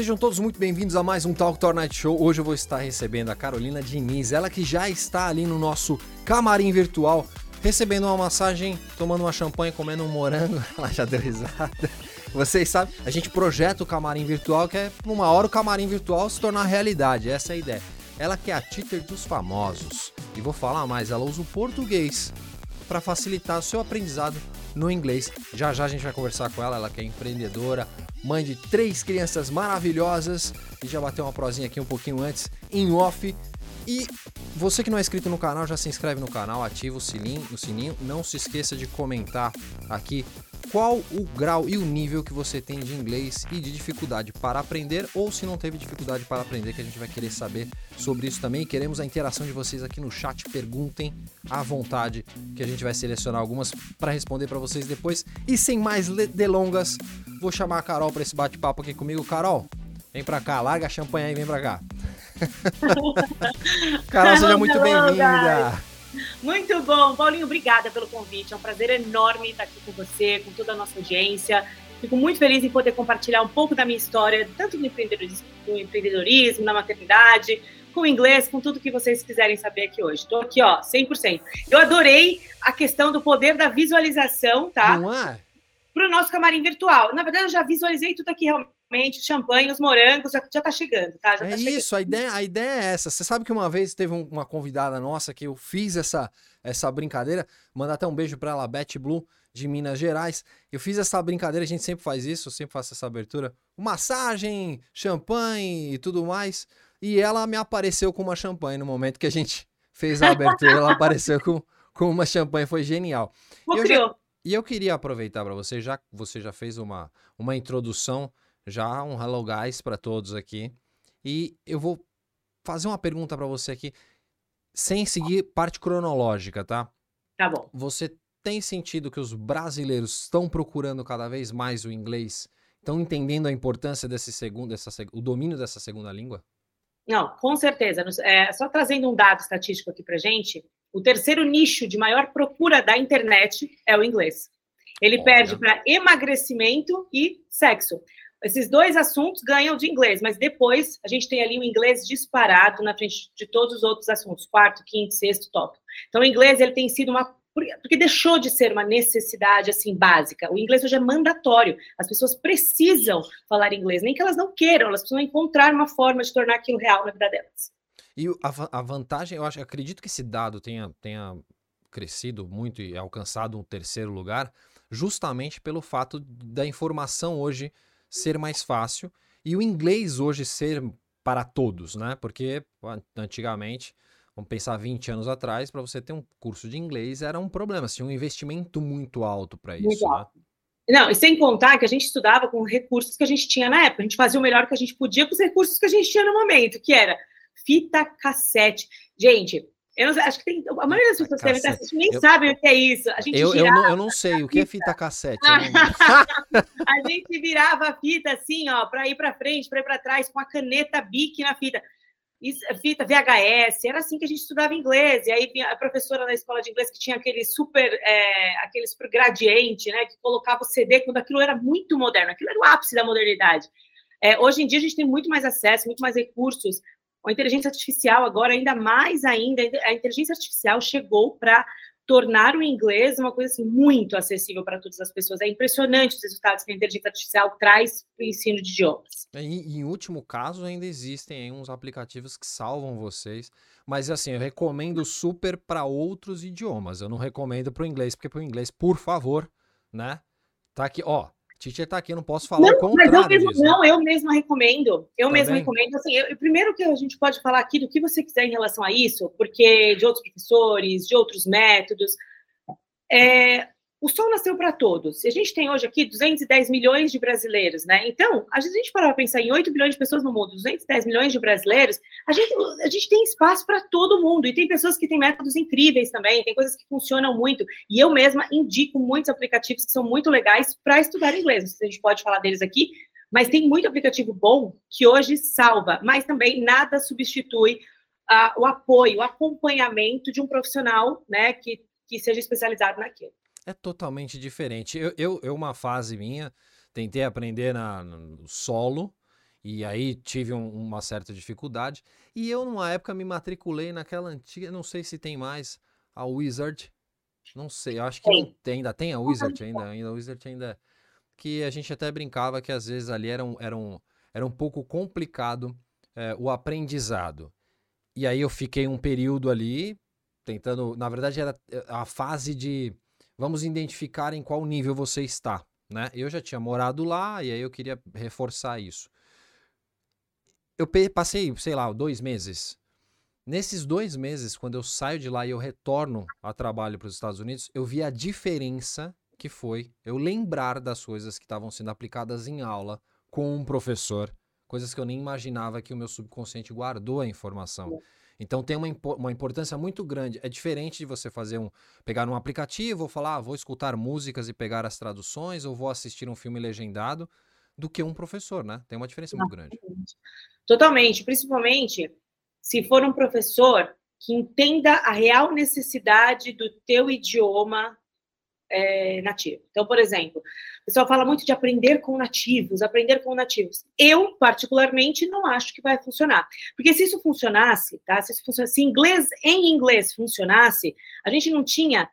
Sejam todos muito bem-vindos a mais um Talk Tour Night Show. Hoje eu vou estar recebendo a Carolina Diniz, ela que já está ali no nosso camarim virtual, recebendo uma massagem, tomando uma champanhe, comendo um morango. Ela já deu risada. Vocês sabem, a gente projeta o camarim virtual, que é uma hora o camarim virtual se tornar realidade. Essa é a ideia. Ela que é a teacher dos famosos. E vou falar mais, ela usa o português para facilitar o seu aprendizado no inglês. Já já a gente vai conversar com ela, ela que é empreendedora, mãe de três crianças maravilhosas e já bateu uma prosinha aqui um pouquinho antes em off. E você que não é inscrito no canal, já se inscreve no canal, ativa o sininho, o sininho. Não se esqueça de comentar aqui qual o grau e o nível que você tem de inglês e de dificuldade para aprender, ou se não teve dificuldade para aprender, que a gente vai querer saber sobre isso também. Queremos a interação de vocês aqui no chat, perguntem à vontade, que a gente vai selecionar algumas para responder para vocês depois. E sem mais delongas, vou chamar a Carol para esse bate-papo aqui comigo. Carol, vem para cá, larga a champanhe aí, vem para cá. Carol, seja muito bem-vinda. Muito bom. Paulinho, obrigada pelo convite. É um prazer enorme estar aqui com você, com toda a nossa audiência. Fico muito feliz em poder compartilhar um pouco da minha história, tanto do empreendedorismo, do empreendedorismo na maternidade, com o inglês, com tudo que vocês quiserem saber aqui hoje. Estou aqui, ó, 100%. Eu adorei a questão do poder da visualização, tá? Não é? Para o nosso camarim virtual. Na verdade, eu já visualizei tudo aqui realmente realmente champanhe, os morangos, já, já tá chegando, tá? Já é tá isso, a ideia, a ideia é essa. Você sabe que uma vez teve uma convidada nossa que eu fiz essa, essa brincadeira, mandar até um beijo para ela, Beth Blue, de Minas Gerais. Eu fiz essa brincadeira, a gente sempre faz isso, eu sempre faço essa abertura. Massagem, champanhe e tudo mais. E ela me apareceu com uma champanhe no momento que a gente fez a abertura, ela apareceu com, com uma champanhe, foi genial. E eu, já, e eu queria aproveitar para você, já você já fez uma, uma introdução já um hello guys para todos aqui. E eu vou fazer uma pergunta para você aqui, sem seguir parte cronológica, tá? Tá bom. Você tem sentido que os brasileiros estão procurando cada vez mais o inglês? Estão entendendo a importância desse segundo, dessa, o domínio dessa segunda língua? Não, com certeza. É, só trazendo um dado estatístico aqui para gente, o terceiro nicho de maior procura da internet é o inglês. Ele Olha. perde para emagrecimento e sexo. Esses dois assuntos ganham de inglês, mas depois a gente tem ali o inglês disparado na frente de todos os outros assuntos, quarto, quinto, sexto tópico. Então, o inglês ele tem sido uma porque deixou de ser uma necessidade assim básica. O inglês hoje é mandatório. As pessoas precisam falar inglês, nem que elas não queiram, elas precisam encontrar uma forma de tornar aquilo real na vida delas. E a, a vantagem, eu acho, acredito que esse dado tenha, tenha crescido muito e alcançado um terceiro lugar, justamente pelo fato da informação hoje ser mais fácil e o inglês hoje ser para todos, né? Porque antigamente, vamos pensar 20 anos atrás, para você ter um curso de inglês era um problema, tinha um investimento muito alto para isso, né? Não, e sem contar que a gente estudava com recursos que a gente tinha na época, a gente fazia o melhor que a gente podia com os recursos que a gente tinha no momento, que era fita cassete. Gente, eu não, acho que tem, a maioria das pessoas que devem estar assistindo nem eu, sabem o que é isso. A gente eu, eu, não, eu não sei o que é fita cassete. a gente virava a fita assim, ó, para ir para frente, para ir para trás, com a caneta Bic na fita. Isso, fita VHS, era assim que a gente estudava inglês. E aí a professora na escola de inglês que tinha aquele super, é, aquele super gradiente, né, que colocava o CD quando aquilo era muito moderno, aquilo era o ápice da modernidade. É, hoje em dia a gente tem muito mais acesso, muito mais recursos a inteligência artificial agora ainda mais ainda, a inteligência artificial chegou para tornar o inglês uma coisa assim, muito acessível para todas as pessoas. É impressionante os resultados que a inteligência artificial traz para o ensino de idiomas. E, em último caso, ainda existem uns aplicativos que salvam vocês, mas assim, eu recomendo super para outros idiomas. Eu não recomendo para o inglês, porque para o inglês, por favor, né? Tá aqui, ó, Titi tá aqui, eu não posso falar não, mas eu mesmo, disso. Não, eu mesma recomendo. Eu tá mesma recomendo. Assim, eu, primeiro que a gente pode falar aqui do que você quiser em relação a isso, porque de outros professores, de outros métodos. É, o sol nasceu para todos. E a gente tem hoje aqui 210 milhões de brasileiros, né? Então, a gente para pensar em 8 bilhões de pessoas no mundo, 210 milhões de brasileiros, a gente, a gente tem espaço para todo mundo. E tem pessoas que têm métodos incríveis também, tem coisas que funcionam muito. E eu mesma indico muitos aplicativos que são muito legais para estudar inglês. Se a gente pode falar deles aqui, mas tem muito aplicativo bom que hoje salva, mas também nada substitui uh, o apoio, o acompanhamento de um profissional, né, que, que seja especializado naquilo. É totalmente diferente. Eu, eu, eu uma fase minha, tentei aprender na, no solo, E aí tive um, uma certa dificuldade. E eu, numa época, me matriculei naquela antiga, não sei se tem mais, a Wizard. Não sei, acho que não tem, ainda tem a Wizard ainda, ainda a Wizard ainda. Que a gente até brincava que às vezes ali era um, era um, era um pouco complicado é, o aprendizado. E aí eu fiquei um período ali tentando, na verdade era a fase de vamos identificar em qual nível você está, né? Eu já tinha morado lá e aí eu queria reforçar isso. Eu passei, sei lá, dois meses. Nesses dois meses, quando eu saio de lá e eu retorno a trabalho para os Estados Unidos, eu vi a diferença que foi eu lembrar das coisas que estavam sendo aplicadas em aula com um professor coisas que eu nem imaginava que o meu subconsciente guardou a informação. Então tem uma, uma importância muito grande. É diferente de você fazer um. pegar um aplicativo ou falar, ah, vou escutar músicas e pegar as traduções, ou vou assistir um filme legendado, do que um professor, né? Tem uma diferença muito grande. Totalmente, principalmente se for um professor que entenda a real necessidade do teu idioma é, nativo. Então, por exemplo, pessoal fala muito de aprender com nativos, aprender com nativos. Eu, particularmente, não acho que vai funcionar. Porque se isso funcionasse, tá? Se isso funcionasse, se inglês em inglês funcionasse, a gente não tinha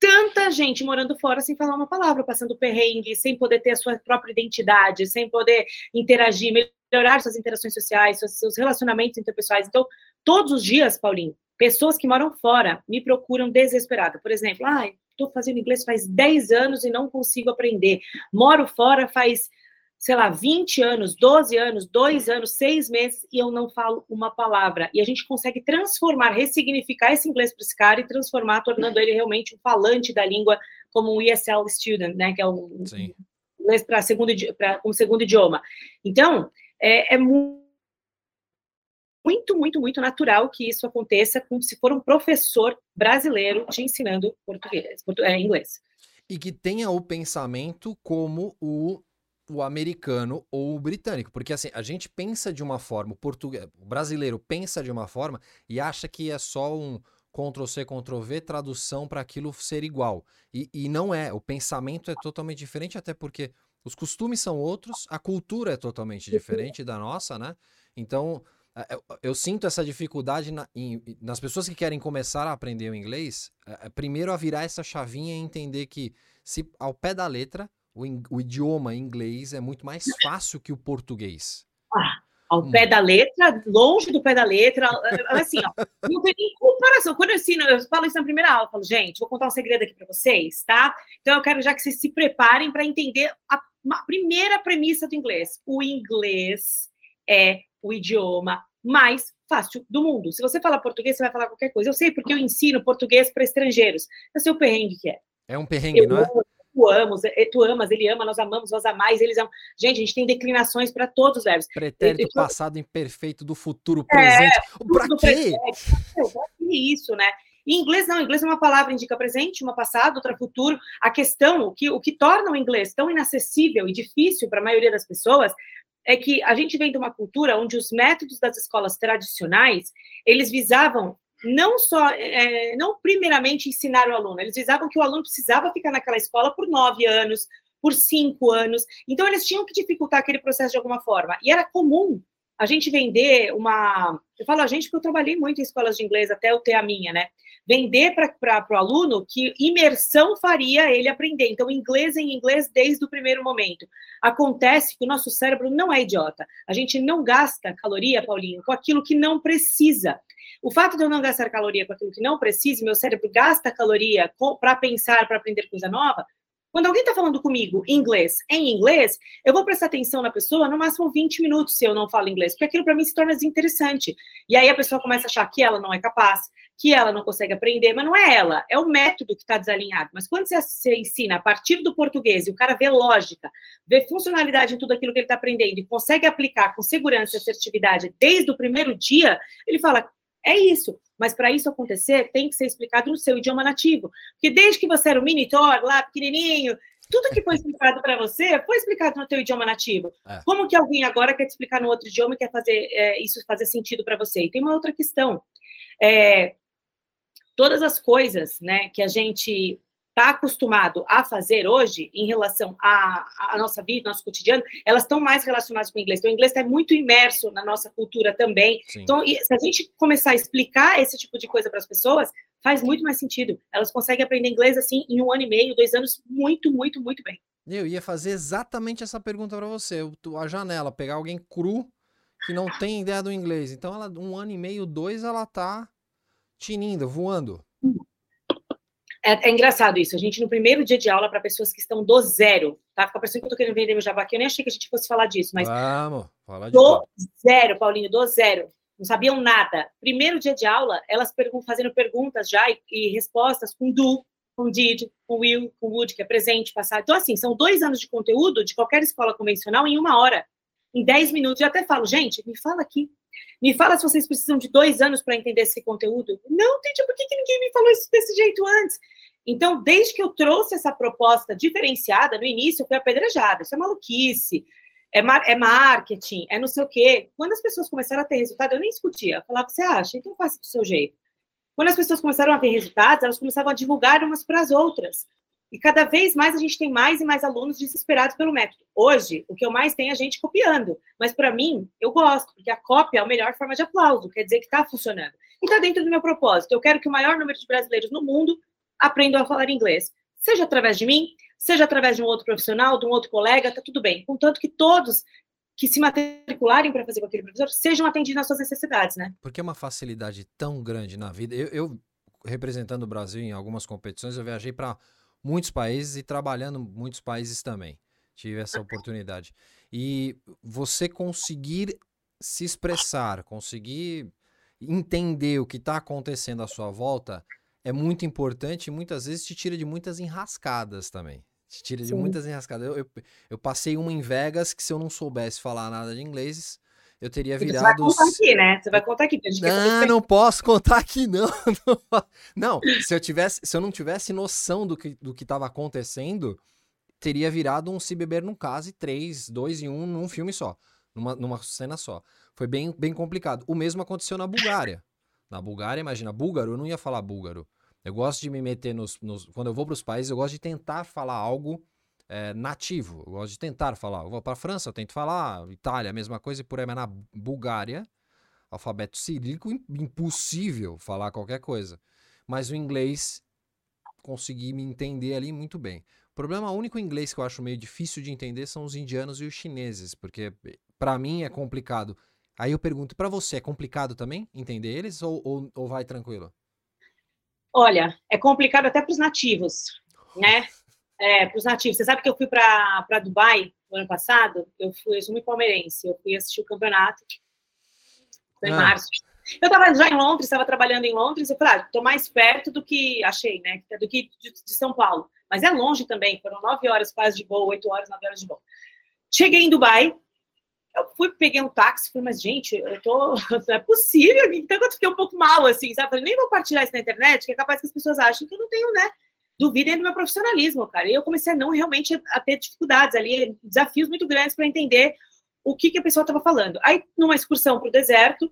tanta gente morando fora sem falar uma palavra, passando perrengue, sem poder ter a sua própria identidade, sem poder interagir, melhorar suas interações sociais, seus relacionamentos interpessoais. Então, todos os dias, Paulinho, pessoas que moram fora me procuram desesperada. Por exemplo, ah, estou fazendo inglês faz 10 anos e não consigo aprender. Moro fora faz, sei lá, 20 anos, 12 anos, 2 anos, 6 meses e eu não falo uma palavra. E a gente consegue transformar, ressignificar esse inglês para esse cara e transformar, tornando ele realmente um falante da língua, como um ESL student, né? Que é um Sim. inglês para segundo, pra, um segundo idioma. Então, é, é muito muito, muito, muito natural que isso aconteça como se for um professor brasileiro te ensinando português, portu é, inglês. E que tenha o pensamento como o, o americano ou o britânico. Porque assim, a gente pensa de uma forma, o, português, o brasileiro pensa de uma forma e acha que é só um Ctrl-C, Ctrl-V, tradução para aquilo ser igual. E, e não é. O pensamento é totalmente diferente, até porque os costumes são outros, a cultura é totalmente diferente da nossa, né? Então, eu, eu, sinto essa dificuldade na, em, nas pessoas que querem começar a aprender o inglês. É, primeiro, a virar essa chavinha e entender que, se ao pé da letra, o, o idioma inglês é muito mais fácil que o português. Ah, ao hum. pé da letra, longe do pé da letra, assim, ó, não tem nem comparação. Quando eu ensino, eu falo isso na primeira aula, eu falo, gente, vou contar um segredo aqui para vocês, tá? Então eu quero já que vocês se preparem para entender a, a primeira premissa do inglês. O inglês é o idioma mais fácil do mundo. Se você falar português, você vai falar qualquer coisa. Eu sei porque eu ensino português para estrangeiros. Eu sei o perrengue que é. É um perrengue, eu não é? Tu amas, é, tu amas, ele ama, nós amamos, nós amais, eles amam. Gente, a gente tem declinações para todos os verbos. Pretérito eu, eu, passado imperfeito do futuro é, presente. É, para quê? Pra isso, né? Em inglês, não. Em inglês, uma palavra indica presente, uma passado, outra futuro. A questão, o que, o que torna o inglês tão inacessível e difícil para a maioria das pessoas é que a gente vem de uma cultura onde os métodos das escolas tradicionais eles visavam não só, é, não primeiramente ensinar o aluno, eles visavam que o aluno precisava ficar naquela escola por nove anos, por cinco anos, então eles tinham que dificultar aquele processo de alguma forma. E era comum a gente vender uma. Eu falo a gente porque eu trabalhei muito em escolas de inglês até eu ter a minha, né? Vender para o aluno que imersão faria ele aprender. Então, inglês em inglês desde o primeiro momento. Acontece que o nosso cérebro não é idiota. A gente não gasta caloria, Paulinho, com aquilo que não precisa. O fato de eu não gastar caloria com aquilo que não precisa, meu cérebro gasta caloria para pensar, para aprender coisa nova, quando alguém está falando comigo em inglês, em inglês, eu vou prestar atenção na pessoa no máximo 20 minutos se eu não falo inglês, porque aquilo para mim se torna desinteressante. E aí a pessoa começa a achar que ela não é capaz, que ela não consegue aprender, mas não é ela, é o método que está desalinhado. Mas quando você ensina a partir do português e o cara vê lógica, vê funcionalidade em tudo aquilo que ele está aprendendo e consegue aplicar com segurança e assertividade desde o primeiro dia, ele fala: é isso. Mas para isso acontecer, tem que ser explicado no seu idioma nativo. Porque desde que você era um minitor, lá pequenininho, tudo que foi explicado para você foi explicado no teu idioma nativo. É. Como que alguém agora quer te explicar no outro idioma e quer fazer é, isso fazer sentido para você? E tem uma outra questão. É, todas as coisas né, que a gente está acostumado a fazer hoje, em relação à, à nossa vida, nosso cotidiano, elas estão mais relacionadas com o inglês. Então, o inglês está muito imerso na nossa cultura também. Sim. Então, se a gente começar a explicar esse tipo de coisa para as pessoas, faz muito mais sentido. Elas conseguem aprender inglês assim em um ano e meio, dois anos, muito, muito, muito bem. Eu ia fazer exatamente essa pergunta para você. A janela, pegar alguém cru que não tem ideia do inglês. Então, ela, um ano e meio, dois, ela tá tinindo, voando. É, é, engraçado isso. A gente, no primeiro dia de aula, para pessoas que estão do zero, tá? Fica parecendo que eu tô querendo vender meu jabá aqui. Eu nem achei que a gente fosse falar disso, mas. Vamos, fala de Do zero, Paulinho, do zero. Não sabiam nada. Primeiro dia de aula, elas pergun fazendo perguntas já e, e, respostas com do, com did, com will, com would, que é presente, passado. Então, assim, são dois anos de conteúdo de qualquer escola convencional em uma hora. Em dez minutos. Eu até falo, gente, me fala aqui me fala se vocês precisam de dois anos para entender esse conteúdo. Não, entendi por que, ninguém me falou isso desse jeito antes? Então, desde que eu trouxe essa proposta diferenciada, no início eu fui apedrejada. Isso é maluquice, é, mar é marketing, é não sei o quê. Quando as pessoas começaram a ter resultado, eu nem discutia. Eu falava, você acha? Então faça do seu jeito. Quando as pessoas começaram a ter resultados, elas começavam a divulgar umas para as outras. E cada vez mais a gente tem mais e mais alunos desesperados pelo método. Hoje, o que eu mais tenho é a gente copiando. Mas para mim, eu gosto, porque a cópia é a melhor forma de aplauso, quer dizer que está funcionando. E está dentro do meu propósito. Eu quero que o maior número de brasileiros no mundo aprendam a falar inglês. Seja através de mim, seja através de um outro profissional, de um outro colega, tá tudo bem. Contanto que todos que se matricularem para fazer com aquele professor sejam atendidos nas suas necessidades, né? Porque é uma facilidade tão grande na vida. Eu, eu representando o Brasil em algumas competições, eu viajei para muitos países e trabalhando muitos países também. Tive essa oportunidade. E você conseguir se expressar, conseguir entender o que está acontecendo à sua volta é muito importante e muitas vezes te tira de muitas enrascadas também. Te tira de Sim. muitas enrascadas. Eu, eu, eu, passei uma em Vegas que se eu não soubesse falar nada de inglês, eu teria virado. Você vai contar aqui, né? Você vai contar aqui. Não, não posso contar aqui, não. não, se eu tivesse, se eu não tivesse noção do que do que estava acontecendo, teria virado um se beber num case três, dois e um num filme só, numa, numa cena só. Foi bem, bem complicado. O mesmo aconteceu na Bulgária. Na Bulgária, imagina, búlgaro, eu não ia falar búlgaro. Eu gosto de me meter nos, nos quando eu vou para os países, eu gosto de tentar falar algo é, nativo. Eu gosto de tentar falar. Eu vou para a França, eu tento falar. Itália, mesma coisa. E por aí, mas na Bulgária, alfabeto cirílico, impossível falar qualquer coisa. Mas o inglês, consegui me entender ali muito bem. O problema único em inglês que eu acho meio difícil de entender são os indianos e os chineses, porque para mim é complicado. Aí eu pergunto, para você é complicado também entender eles ou, ou, ou vai tranquilo? Olha, é complicado até para os nativos, né? É, para os nativos. Você sabe que eu fui para Dubai no ano passado? Eu fui, eu sou muito palmeirense, eu fui assistir o campeonato. Foi em ah. março. Eu estava já em Londres, estava trabalhando em Londres, eu falei, ah, estou mais perto do que achei, né? Do que de, de, São Paulo. Mas é longe também, foram nove horas quase de voo, oito horas, nove horas de voo. Cheguei em Dubai, eu fui, peguei um táxi, falei, mas gente, eu tô. Não é possível, então eu fiquei um pouco mal, assim, sabe? Falei, nem vou partilhar isso na internet, que é capaz que as pessoas achem que eu não tenho, né? Duvidem do meu profissionalismo, cara. E eu comecei a não realmente a ter dificuldades ali, desafios muito grandes para entender o que, que a pessoa estava falando. Aí, numa excursão para o deserto,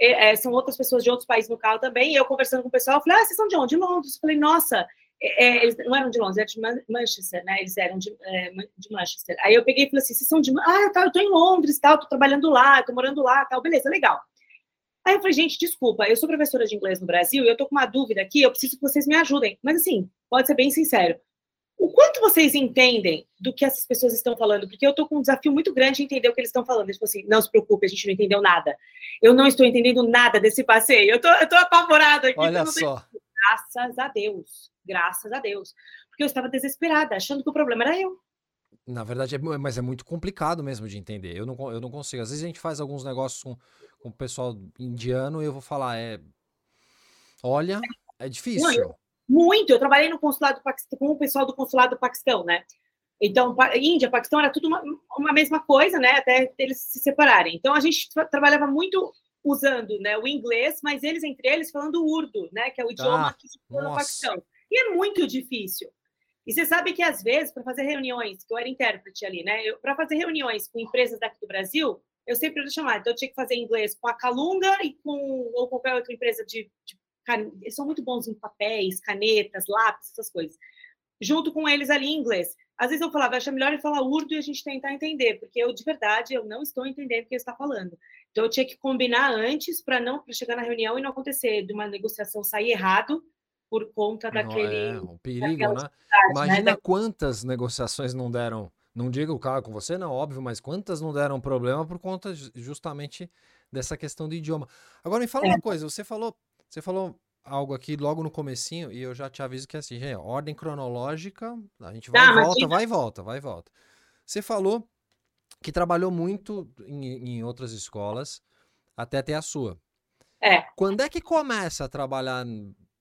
é, são outras pessoas de outros países no carro também, e eu conversando com o pessoal, eu falei, ah, vocês são de onde? De Londres. Eu falei, nossa, é, é, eles não eram de Londres, eram de Manchester, né? Eles eram de, é, de Manchester. Aí eu peguei e falei assim, vocês são de... Ah, tá, eu tô em Londres, tal, tô trabalhando lá, tô morando lá, tal, beleza, legal. Aí eu falei, gente, desculpa, eu sou professora de inglês no Brasil e eu tô com uma dúvida aqui, eu preciso que vocês me ajudem. Mas assim, pode ser bem sincero. O quanto vocês entendem do que essas pessoas estão falando? Porque eu tô com um desafio muito grande de entender o que eles estão falando. Eles falam assim, não se preocupe, a gente não entendeu nada. Eu não estou entendendo nada desse passeio. Eu tô, eu tô apavorada aqui. Olha só. Graças a Deus. Graças a Deus. Porque eu estava desesperada, achando que o problema era eu. Na verdade, é, mas é muito complicado mesmo de entender. Eu não, eu não consigo. Às vezes a gente faz alguns negócios com, com o pessoal indiano e eu vou falar, é. Olha, é difícil. Muito. Eu trabalhei no consulado com o pessoal do consulado do Paquistão, né? Então, Índia, Paquistão era tudo uma, uma mesma coisa, né? Até eles se separarem. Então, a gente tra trabalhava muito usando né, o inglês, mas eles entre eles falando urdo, né? Que é o idioma ah, que se fala no Paquistão. E é muito difícil. E você sabe que, às vezes, para fazer reuniões, que eu era intérprete ali, né? Para fazer reuniões com empresas daqui do Brasil, eu sempre era chamada. Então, eu tinha que fazer inglês com a Calunga e com ou qualquer outra empresa de, de eles são muito bons em papéis, canetas, lápis, essas coisas. junto com eles ali em inglês. Às vezes eu falava, acho melhor ele falar urdo e a gente tentar entender, porque eu, de verdade, eu não estou entendendo o que ele está falando. Então, eu tinha que combinar antes para não pra chegar na reunião e não acontecer de uma negociação sair errado por conta daquele. é um perigo, né? Imagina né? quantas negociações não deram. Não diga o carro com você, não, óbvio, mas quantas não deram problema por conta justamente dessa questão do idioma. Agora me fala é. uma coisa, você falou, você falou algo aqui logo no comecinho e eu já te aviso que é assim, gente, ordem cronológica, a gente vai ah, e volta, vai e volta, vai e volta. Você falou que trabalhou muito em, em outras escolas até ter a sua. É. Quando é que começa a trabalhar?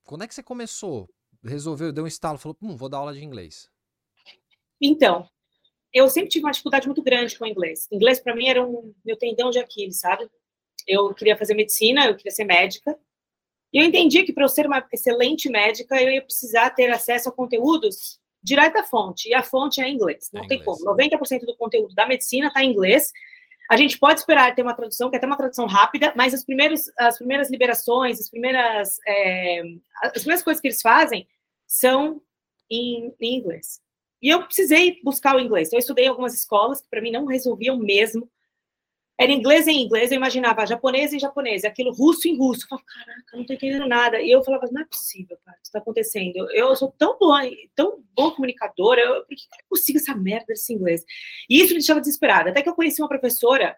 Quando é que você começou? Resolveu, deu um estalo, falou, hum, vou dar aula de inglês. Então, eu sempre tive uma dificuldade muito grande com o inglês. Inglês para mim era um meu tendão de Aquiles, sabe? Eu queria fazer medicina, eu queria ser médica, e eu entendi que para eu ser uma excelente médica, eu ia precisar ter acesso a conteúdos direto da fonte, e a fonte é inglês, não é tem inglês. como. 90% do conteúdo da medicina está em inglês. A gente pode esperar ter uma tradução, que é até uma tradução rápida, mas as primeiras, as primeiras liberações, as primeiras, é, as primeiras coisas que eles fazem são em, em inglês. E eu precisei buscar o inglês. Então, eu estudei em algumas escolas que, para mim, não resolviam mesmo. Era inglês em inglês, eu imaginava japonês em japonês, aquilo russo em russo. Eu falava, caraca, não tô entendendo nada. E eu falava, não é possível, cara, isso tá acontecendo. Eu, eu sou tão boa, tão boa comunicadora, eu, por que eu consigo essa merda desse inglês? E isso me deixava desesperada. Até que eu conheci uma professora,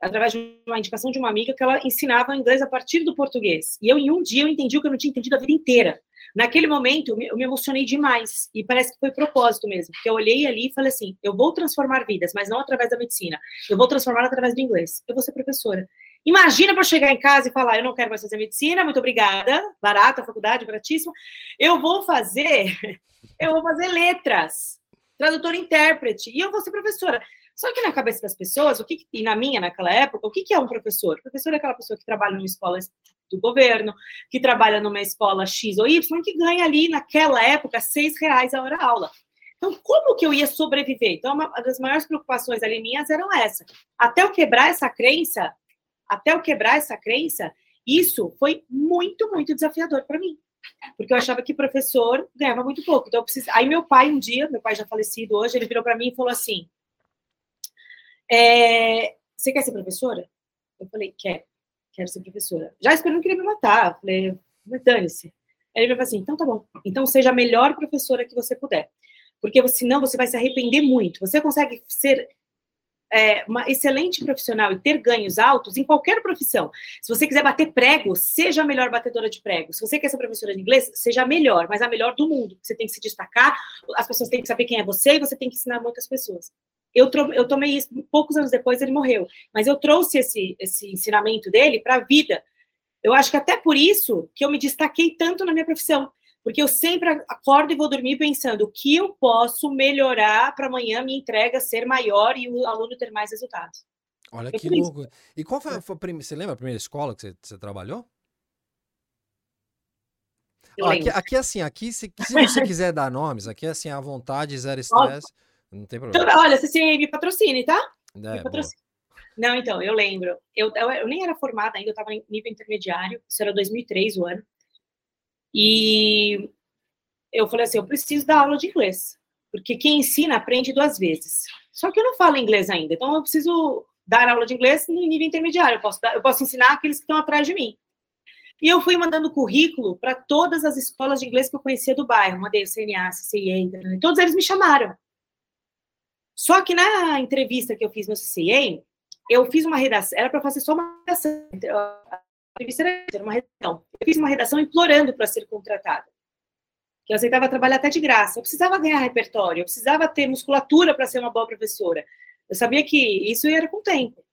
através de uma indicação de uma amiga, que ela ensinava inglês a partir do português. E eu, em um dia, eu entendi o que eu não tinha entendido a vida inteira. Naquele momento, eu me, emocionei demais. E parece que foi propósito mesmo. Porque eu olhei ali e falei assim: eu vou transformar vidas, mas não através da medicina. Eu vou transformar através do inglês. Eu vou ser professora. Imagina para chegar em casa e falar: eu não quero mais fazer medicina, muito obrigada, barata, faculdade, baratíssima. Eu vou fazer, eu vou fazer letras, tradutor intérprete, e eu vou ser professora. Só que na cabeça das pessoas, o que, e na minha, naquela época, o que, que é um professor? O professor é aquela pessoa que trabalha numa escola do governo, que trabalha numa escola X ou Y, que ganha ali, naquela época, seis reais a hora aula. Então, como que eu ia sobreviver? Então, uma das maiores preocupações ali minhas eram essa. Até eu quebrar essa crença, até eu quebrar essa crença, isso foi muito, muito desafiador para mim. Porque eu achava que professor ganhava muito pouco. Então, eu preciso... Aí, meu pai, um dia, meu pai já falecido hoje, ele virou para mim e falou assim: é, Você quer ser professora? Eu falei: Quer quero ser professora. Já esperando que ele me matar. Falei, dane-se. Aí ele falou assim, então tá bom. Então seja a melhor professora que você puder. Porque senão você vai se arrepender muito. Você consegue ser é, uma excelente profissional e ter ganhos altos em qualquer profissão. Se você quiser bater prego, seja a melhor batedora de prego. Se você quer ser professora de inglês, seja a melhor, mas a melhor do mundo. Você tem que se destacar, as pessoas têm que saber quem é você e você tem que ensinar muitas pessoas. Eu, eu tomei isso, poucos anos depois ele morreu, mas eu trouxe esse, esse ensinamento dele para a vida. Eu acho que até por isso que eu me destaquei tanto na minha profissão, porque eu sempre acordo e vou dormir pensando o que eu posso melhorar para amanhã minha entrega ser maior e o aluno ter mais resultados. Olha que louco. E qual foi, foi a primeira, você lembra a primeira escola que você, você trabalhou? aqui, aqui, assim, aqui se, se você quiser dar nomes, aqui assim, à vontade, zero estresse. Não tem problema. Então, olha, você me patrocine, tá? É, me patrocine. Não, então, eu lembro. Eu, eu, eu, nem era formada ainda, eu estava em nível intermediário. Isso era 2003, o ano. E eu falei assim, eu preciso dar aula de inglês. Porque quem ensina aprende duas vezes. Só que eu não falo inglês ainda. Então, eu preciso dar aula de inglês no nível intermediário. Eu posso, dar, eu posso ensinar aqueles que estão atrás de mim. E eu fui mandando currículo para todas as escolas de inglês que eu conhecia do bairro. Mandei o CNA, CCIA, todos eles me chamaram. Só que na entrevista que eu fiz no CCA, eu fiz uma redação, era para fazer só uma redação. A entrevista era uma redação. Eu fiz uma redação implorando para ser contratada. Que eu aceitava trabalhar até de graça. Eu precisava ganhar repertório, eu precisava ter musculatura para ser uma boa professora. Eu sabia que isso era com o tempo.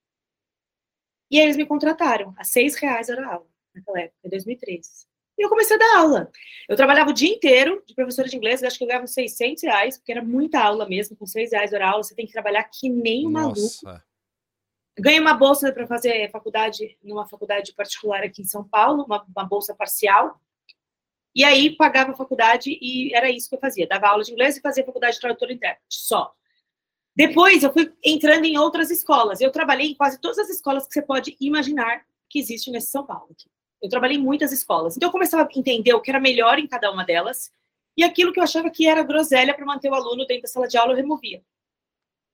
E aí eles me contrataram a seis reais a aula, naquela época, em 2003. E eu comecei a dar aula. Eu trabalhava o dia inteiro de professora de inglês, acho que eu ganhava 600 reais, porque era muita aula mesmo, com 6 reais hora aula, você tem que trabalhar que nem um Nossa. maluco. Ganhei uma bolsa para fazer faculdade, numa faculdade particular aqui em São Paulo, uma, uma bolsa parcial. E aí pagava a faculdade e era isso que eu fazia. Dava aula de inglês e fazia faculdade de tradutor intérprete, só. Depois eu fui entrando em outras escolas. Eu trabalhei em quase todas as escolas que você pode imaginar que existe nesse São Paulo. Aqui. Eu trabalhei em muitas escolas. Então, eu começava a entender o que era melhor em cada uma delas e aquilo que eu achava que era groselha para manter o aluno dentro da sala de aula, eu removia.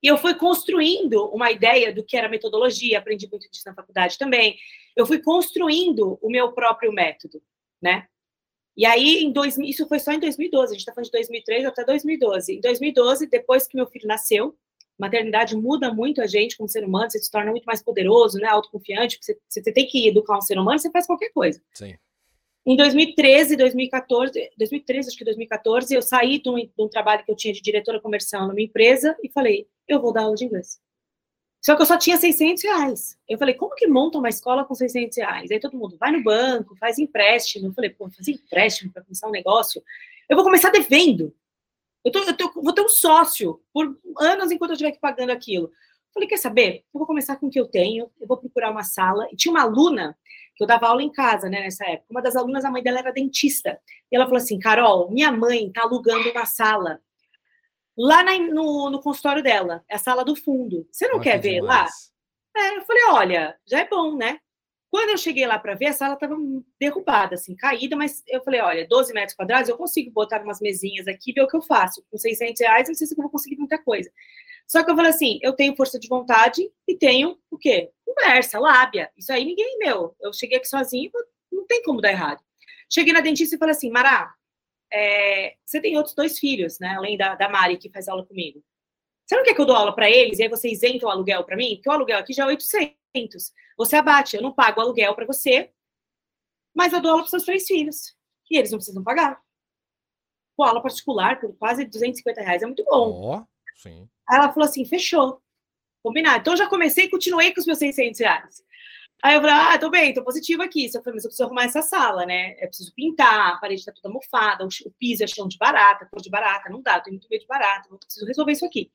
E eu fui construindo uma ideia do que era metodologia, aprendi muito disso na faculdade também. Eu fui construindo o meu próprio método, né? E aí, em dois, isso foi só em 2012, a gente está falando de 2003 até 2012. Em 2012, depois que meu filho nasceu, maternidade muda muito a gente como ser humano, você se torna muito mais poderoso, né, autoconfiante, você, você tem que educar um ser humano, você faz qualquer coisa. Sim. Em 2013, 2014, 2013, acho que 2014, eu saí de um, de um trabalho que eu tinha de diretora comercial numa empresa e falei, eu vou dar aula de inglês. Só que eu só tinha 600 reais. Eu falei, como que monta uma escola com 600 reais? Aí todo mundo vai no banco, faz empréstimo. Eu falei, pô, fazer empréstimo para começar um negócio? Eu vou começar devendo. Eu, tô, eu tô, vou ter um sócio por anos enquanto eu estiver aqui pagando aquilo. Falei, quer saber? Eu vou começar com o que eu tenho, eu vou procurar uma sala. E tinha uma aluna, que eu dava aula em casa, né, nessa época. Uma das alunas, a mãe dela era dentista. E ela falou assim, Carol, minha mãe tá alugando uma sala lá na, no, no, consultório dela, é a sala do fundo. Você não quer ver demais. lá? É, eu falei, olha, já é bom, né? Quando eu cheguei lá para ver, a sala estava derrubada, assim, caída, mas eu falei, olha, 12 metros quadrados, eu consigo botar umas mesinhas aqui e ver o que eu faço. Com 600 reais, não sei se eu vou conseguir muita coisa. Só que eu falei assim, eu tenho força de vontade e tenho o quê? Conversa, lábia. Isso aí ninguém, meu, eu cheguei aqui sozinho, não tem como dar errado. Cheguei na dentista e falei assim, Mará, é, você tem outros dois filhos, né? Além da, da Mari, que faz aula comigo. Você não quer que eu dou aula para eles e aí você isenta o aluguel para mim? Porque o aluguel aqui já é 800. Você abate, eu não pago aluguel para você, mas eu dou aula para seus três filhos. E eles não precisam pagar. Pô, aula particular por quase 250 reais é muito bom. Oh, sim. Aí ela falou assim: fechou. Combinado. Então eu já comecei e continuei com os meus 600 reais. Aí eu falei, ah, tô bem, tô positiva aqui. Eu falei, mas eu preciso arrumar essa sala, né? Eu preciso pintar, a parede tá toda mofada, o, piso é chão de barata, cor de barata, não dá, eu tenho muito medo de barata, eu preciso resolver isso aqui.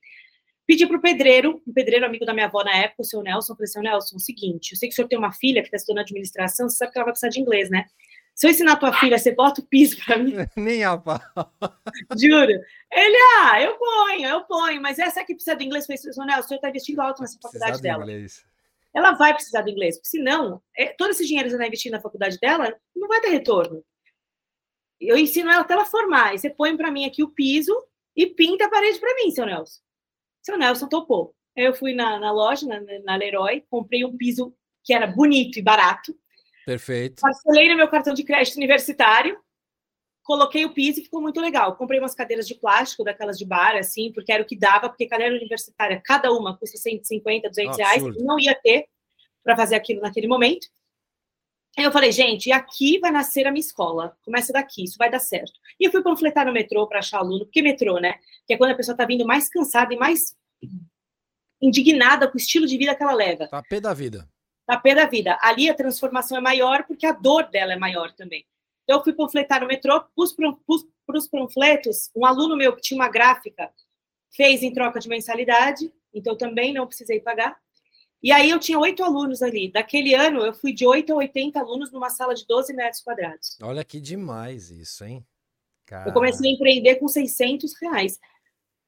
Pedi pro pedreiro, um pedreiro amigo da minha avó na época, o seu Nelson, falei, seu Nelson, o seguinte, eu sei que o senhor tem uma filha que está estudando administração, você sabe que ela vai precisar de inglês, né? Se eu ensinar a tua filha, você bota o piso para mim? Nem a pau. Juro. Ele, ah, eu ponho, eu ponho, mas essa aqui precisa de inglês. Eu falei, seu Nelson, o senhor está investindo alto nessa faculdade dela. Inglês ela vai precisar do inglês, porque senão, é, todo esse dinheiro que você vai investir na faculdade dela não vai ter retorno. Eu ensino ela até ela formar, e você põe para mim aqui o piso e pinta a parede para mim, seu Nelson. Seu Nelson topou. Eu fui na, na loja, na, na Leroy, comprei um piso que era bonito e barato. Perfeito. Parcelei no meu cartão de crédito universitário, coloquei o piso e ficou muito legal. Comprei umas cadeiras de plástico, daquelas de bar, assim, porque era o que dava, porque cadeira universitária, cada uma custa 150, 200 reais, não ia ter para fazer aquilo naquele momento. Aí eu falei, gente, aqui vai nascer a minha escola. Começa daqui, isso vai dar certo. E eu fui panfletar no metrô para achar aluno, porque metrô, né? Que é quando a pessoa está vindo mais cansada e mais indignada com o estilo de vida que ela leva. Tá pé da vida. Tá pé da vida. Ali a transformação é maior porque a dor dela é maior também. Então, eu fui panfletar no metrô, pus para os panfletos, um aluno meu que tinha uma gráfica fez em troca de mensalidade, então também não precisei pagar. E aí eu tinha oito alunos ali. Daquele ano, eu fui de 8 a 80 alunos numa sala de 12 metros quadrados. Olha que demais isso, hein? Caramba. Eu comecei a empreender com 600 reais.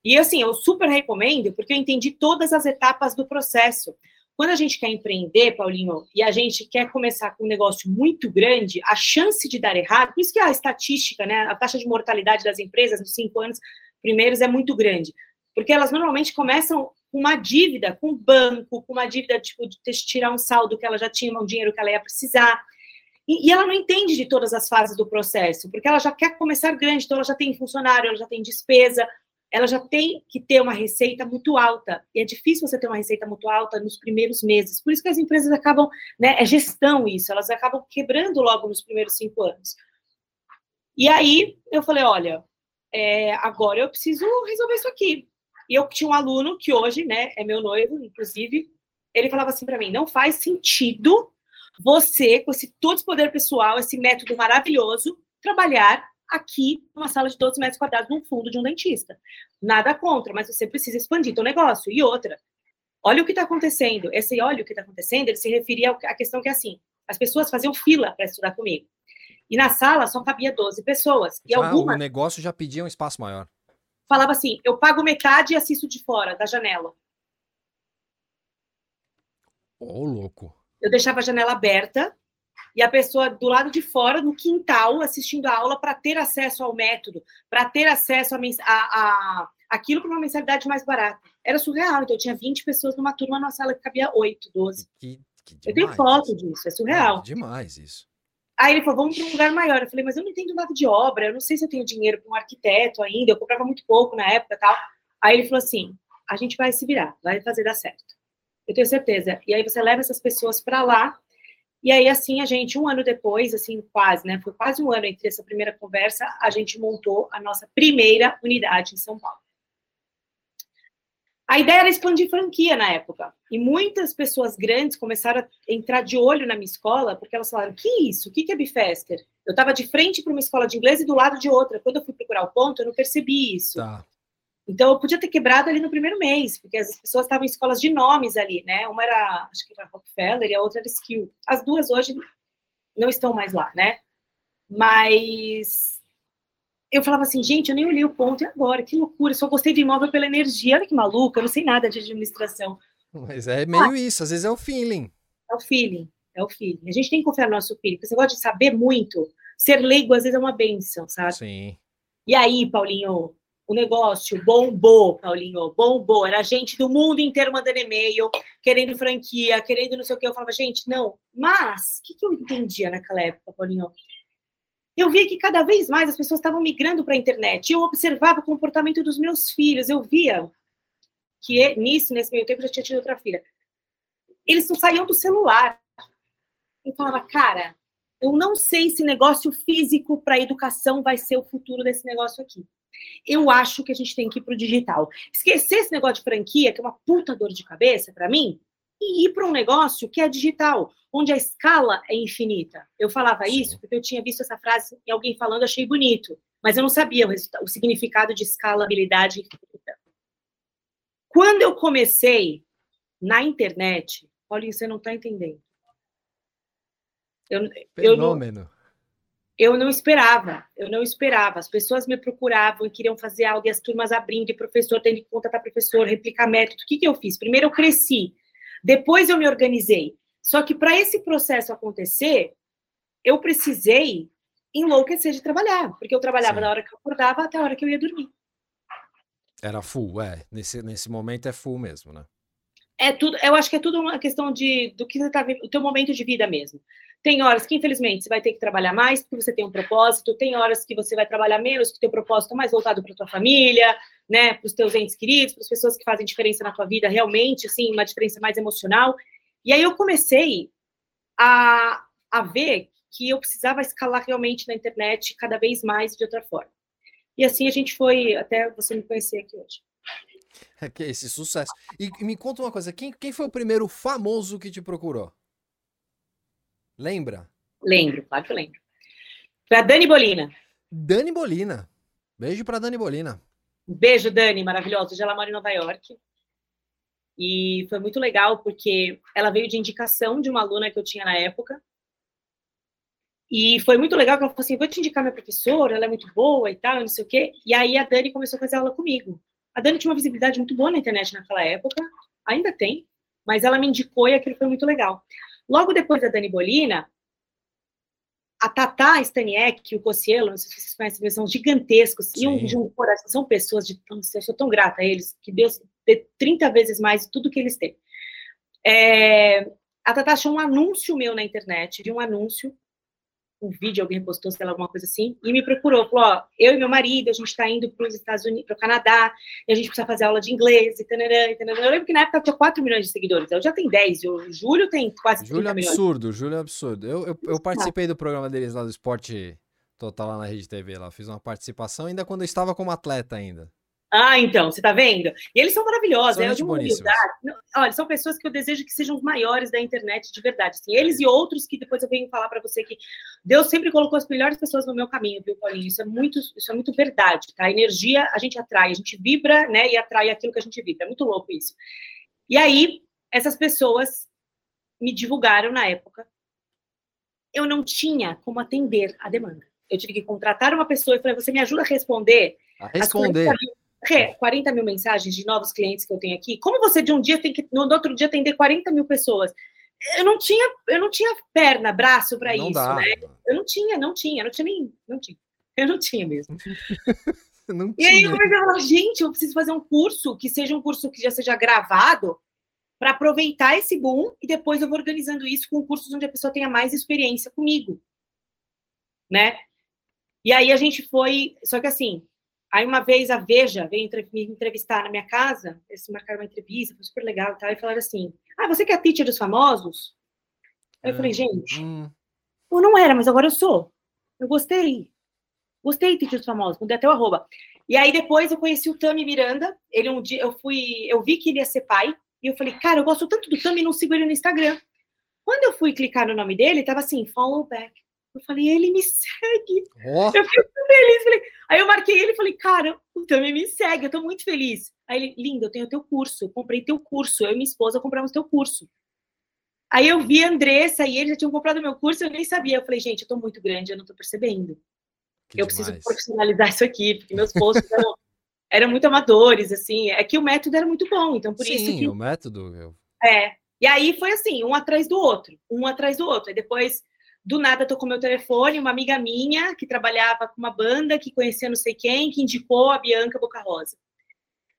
E assim, eu super recomendo, porque eu entendi todas as etapas do processo. Quando a gente quer empreender, Paulinho, e a gente quer começar com um negócio muito grande, a chance de dar errado, por isso que a estatística, né, a taxa de mortalidade das empresas nos cinco anos primeiros é muito grande, porque elas normalmente começam com uma dívida com o banco, com uma dívida tipo de tirar um saldo que ela já tinha, um dinheiro que ela ia precisar. E, e, ela não entende de todas as fases do processo, porque ela já quer começar grande, então ela já tem funcionário, ela já tem despesa, ela já tem que ter uma receita muito alta. E é difícil você ter uma receita muito alta nos primeiros meses. Por isso que as empresas acabam, né? É gestão isso, elas acabam quebrando logo nos primeiros cinco anos. E aí eu falei: olha, é, agora eu preciso resolver isso aqui. E eu tinha um aluno que hoje, né, é meu noivo, inclusive, ele falava assim para mim: não faz sentido você, com esse todo esse poder pessoal, esse método maravilhoso, trabalhar aqui numa sala de 12 metros quadrados num fundo de um dentista. Nada contra, mas você precisa expandir seu negócio. E outra, olha o que está acontecendo. Esse olha o que está acontecendo, ele se referia à questão que é assim, as pessoas faziam fila para estudar comigo. E na sala só cabia 12 pessoas. E já, algumas... O negócio já pedia um espaço maior. Falava assim, eu pago metade e assisto de fora, da janela. Ô, oh, louco. Eu deixava a janela aberta, e a pessoa do lado de fora, no quintal, assistindo a aula para ter acesso ao método, para ter acesso a, a, a aquilo com uma mensalidade mais barata. Era surreal. Então, eu tinha 20 pessoas numa turma, numa sala que cabia 8, 12. Que, que eu tenho foto disso, é surreal. É demais isso. Aí ele falou, vamos para um lugar maior. Eu falei, mas eu não entendo nada de obra, eu não sei se eu tenho dinheiro para um arquiteto ainda, eu comprava muito pouco na época tal. Aí ele falou assim, a gente vai se virar, vai fazer dar certo. Eu tenho certeza. E aí você leva essas pessoas para lá, e aí assim a gente, um ano depois, assim, quase, né, foi quase um ano entre essa primeira conversa, a gente montou a nossa primeira unidade em São Paulo. A ideia era expandir franquia na época. E muitas pessoas grandes começaram a entrar de olho na minha escola, porque elas falaram: que isso? O que é Bifester? Eu estava de frente para uma escola de inglês e do lado de outra. Quando eu fui procurar o ponto, eu não percebi isso. Tá. Então, eu podia ter quebrado ali no primeiro mês, porque as pessoas estavam em escolas de nomes ali, né? Uma era, acho que era Rockefeller e a outra era Skill. As duas hoje não estão mais lá, né? Mas eu falava assim, gente, eu nem olhei o ponto, e agora? Que loucura, só gostei de imóvel pela energia, olha que maluca, eu não sei nada de administração. Mas é meio ah, isso, às vezes é o feeling. É o feeling, é o feeling. A gente tem que confiar no nosso feeling, porque você gosta de saber muito. Ser leigo, às vezes, é uma benção, sabe? Sim. E aí, Paulinho, o negócio bombou, Paulinho, bombou. Era gente do mundo inteiro mandando e-mail, querendo franquia, querendo não sei o que. Eu falava, gente, não. Mas, o que, que eu entendia naquela época, Paulinho? Eu vi que cada vez mais as pessoas estavam migrando para a internet. Eu observava o comportamento dos meus filhos. Eu via que nisso, nesse meio tempo, eu já tinha tido outra filha. Eles não saíam do celular. Eu falava, cara, eu não sei se negócio físico para educação vai ser o futuro desse negócio aqui. Eu acho que a gente tem que ir para o digital. Esquecer esse negócio de franquia, que é uma puta dor de cabeça para mim, e ir para um negócio que é digital, onde a escala é infinita. Eu falava Sim. isso porque eu tinha visto essa frase em alguém falando, achei bonito, mas eu não sabia o, o significado de escalabilidade infinita. Quando eu comecei na internet, olha, você não está entendendo. Eu, Fenômeno. Eu não, eu não esperava, eu não esperava. As pessoas me procuravam e queriam fazer algo, e as turmas abrindo, e professor tendo que contratar professor, replicar método. O que, que eu fiz? Primeiro eu cresci depois eu me organizei. Só que para esse processo acontecer, eu precisei enlouquecer de trabalhar, porque eu trabalhava Sim. da hora que eu acordava até a hora que eu ia dormir. Era full, é. Nesse, nesse momento é full mesmo, né? É tudo, eu acho que é tudo uma questão de do que você tá o teu momento de vida mesmo. Tem horas que, infelizmente, você vai ter que trabalhar mais porque você tem um propósito, tem horas que você vai trabalhar menos, que o teu propósito é mais voltado para tua família, né, para os teus entes queridos, para as pessoas que fazem diferença na tua vida realmente, assim, uma diferença mais emocional. E aí eu comecei a, a ver que eu precisava escalar realmente na internet cada vez mais de outra forma. E assim a gente foi até você me conhecer aqui hoje. Esse sucesso. E me conta uma coisa, quem, quem foi o primeiro famoso que te procurou? Lembra? Lembro, claro que eu lembro. Foi a Dani Bolina. Dani Bolina. Beijo para Dani Bolina. Beijo, Dani, maravilhosa. Hoje ela mora em Nova York. E foi muito legal porque ela veio de indicação de uma aluna que eu tinha na época. E foi muito legal que ela falou assim: vou te indicar minha professora, ela é muito boa e tal, não sei o quê. E aí a Dani começou a fazer aula comigo. A Dani tinha uma visibilidade muito boa na internet naquela época, ainda tem, mas ela me indicou e aquilo foi muito legal. Logo depois da Dani Bolina, a Tatá Staniek e o Cossielo, não sei se vocês conhecem, eles são gigantescos, Sim. e um, de um coração, são pessoas de, eu sou tão grata a eles, que Deus dê 30 vezes mais de tudo que eles têm. É, a Tatá achou um anúncio meu na internet, de um anúncio um vídeo, alguém postou, sei lá, alguma coisa assim, e me procurou, falou, ó, eu e meu marido, a gente está indo para os Estados Unidos, para o Canadá, e a gente precisa fazer aula de inglês, e tanarã, e tanarã. Eu lembro que na época tinha 4 milhões de seguidores, eu já tenho 10, o Júlio tem quase Júlio 30 é absurdo, milhões. Júlio é absurdo. Eu, eu, eu participei do programa deles lá do Esporte Total, lá na Rede TV, lá, fiz uma participação, ainda quando eu estava como atleta ainda. Ah, então, você tá vendo? E eles são maravilhosos, são é de uma humildade. Olha, são pessoas que eu desejo que sejam os maiores da internet de verdade. Assim, eles e outros que depois eu venho falar para você que Deus sempre colocou as melhores pessoas no meu caminho, viu, Paulinho? Isso é muito, isso é muito verdade, tá? A energia a gente atrai, a gente vibra, né? E atrai aquilo que a gente vibra. É muito louco isso. E aí, essas pessoas me divulgaram na época. Eu não tinha como atender a demanda. Eu tive que contratar uma pessoa e falei: você me ajuda a responder? A responder. 40 mil mensagens de novos clientes que eu tenho aqui. Como você de um dia tem que, no outro dia, atender 40 mil pessoas? eu não tinha, eu não tinha perna, braço para isso, dá. né? Eu não tinha, não tinha, não tinha nem, não tinha. Eu não tinha mesmo. não tinha. E aí eu comecei a falar, gente, eu preciso fazer um curso que seja um curso que já seja gravado para aproveitar esse boom e depois eu vou organizando isso com cursos onde a pessoa tenha mais experiência comigo, né? E aí a gente foi, só que assim, aí uma vez a Veja veio me entrevistar na minha casa, eles marcaram uma entrevista, foi super legal e tal, e falaram assim, ah, você que é a teacher dos famosos? Aí eu falei, hum, gente, hum. eu não era, mas agora eu sou. Eu gostei. Gostei teacher dos famosos, mudei até o arroba. E aí depois eu conheci o Tami Miranda, ele um dia, eu fui, eu vi que ele ia ser pai, e eu falei, cara, eu gosto tanto do Tami, não sigo ele no Instagram. Quando eu fui clicar no nome dele, tava assim, follow back. Eu falei, ele me segue. Oh. Eu fiquei muito feliz. Falei, aí eu marquei ele e falei, cara, o Tami me segue, eu tô muito feliz. Aí ele, lindo, eu tenho teu curso, eu comprei teu curso, eu e minha esposa compramos teu curso. Aí eu vi a Andressa e eles já tinham comprado meu curso, eu nem sabia. Eu falei, gente, eu tô muito grande, eu não tô percebendo. Que eu demais. preciso profissionalizar isso aqui, porque meus posts eram, eram, muito amadores, assim. É que o método era muito bom, então por Sim, isso que... o método... Eu... É, e aí foi assim, um atrás do outro, um atrás do outro. Aí depois do nada tocou meu telefone, uma amiga minha que trabalhava com uma banda, que conhecia não sei quem, que indicou a Bianca Boca Rosa.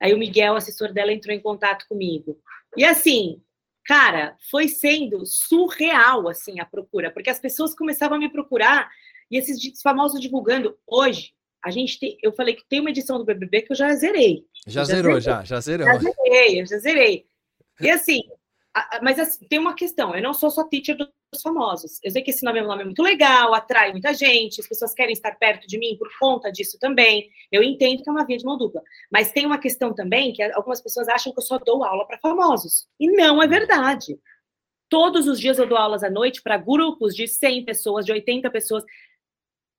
Aí o Miguel, assessor dela, entrou em contato comigo. E assim, cara, foi sendo surreal assim a procura, porque as pessoas começavam a me procurar e esses famosos divulgando hoje. A gente tem, eu falei que tem uma edição do BBB que eu já zerei. Já, já zerou, zerei. já, já zerou. Já zerei, eu já zerei. E assim, mas assim, tem uma questão, eu não sou só teacher dos famosos. Eu sei que esse nome é um nome muito legal, atrai muita gente, as pessoas querem estar perto de mim por conta disso também. Eu entendo que é uma via de mão dupla. Mas tem uma questão também que algumas pessoas acham que eu só dou aula para famosos. E não é verdade. Todos os dias eu dou aulas à noite para grupos de 100 pessoas, de 80 pessoas.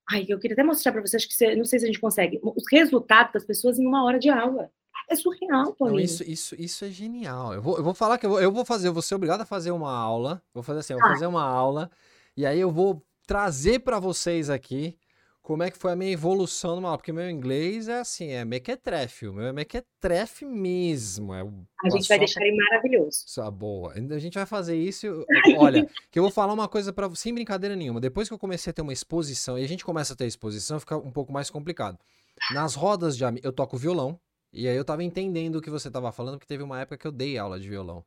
Ai, eu queria até mostrar para vocês que você, não sei se a gente consegue. Os resultados das pessoas em uma hora de aula. É surreal, Paulinho. isso, isso, isso é genial. Eu vou, eu vou falar que eu vou, eu vou fazer, eu vou ser obrigado a fazer uma aula. Vou fazer assim, eu vou ah. fazer uma aula e aí eu vou trazer para vocês aqui como é que foi a minha evolução numa aula, porque meu inglês é assim, é mequetrefe, o meu é mequetrefe mesmo. É a gente vai deixar ele maravilhoso. Só boa. A gente vai fazer isso. Olha, que eu vou falar uma coisa para sem brincadeira nenhuma. Depois que eu comecei a ter uma exposição, e a gente começa a ter exposição, fica um pouco mais complicado. Nas rodas de eu toco violão, e aí eu tava entendendo o que você tava falando, porque teve uma época que eu dei aula de violão.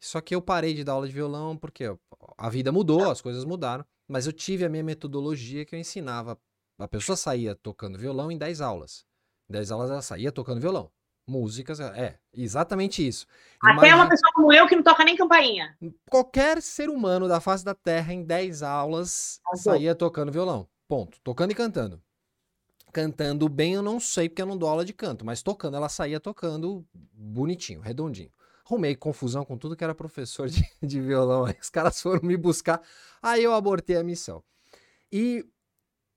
Só que eu parei de dar aula de violão porque a vida mudou, as coisas mudaram, mas eu tive a minha metodologia que eu ensinava. A pessoa saía tocando violão em 10 aulas. Em 10 aulas ela saía tocando violão. Músicas, é, exatamente isso. Até Imagina... uma pessoa como eu que não toca nem campainha. Qualquer ser humano da face da Terra em 10 aulas saía tocando violão. Ponto. Tocando e cantando. Cantando bem, eu não sei, porque eu não dou aula de canto, mas tocando, ela saía tocando bonitinho, redondinho. Arrumei confusão com tudo que era professor de, de violão. Aí os caras foram me buscar, aí eu abortei a missão. E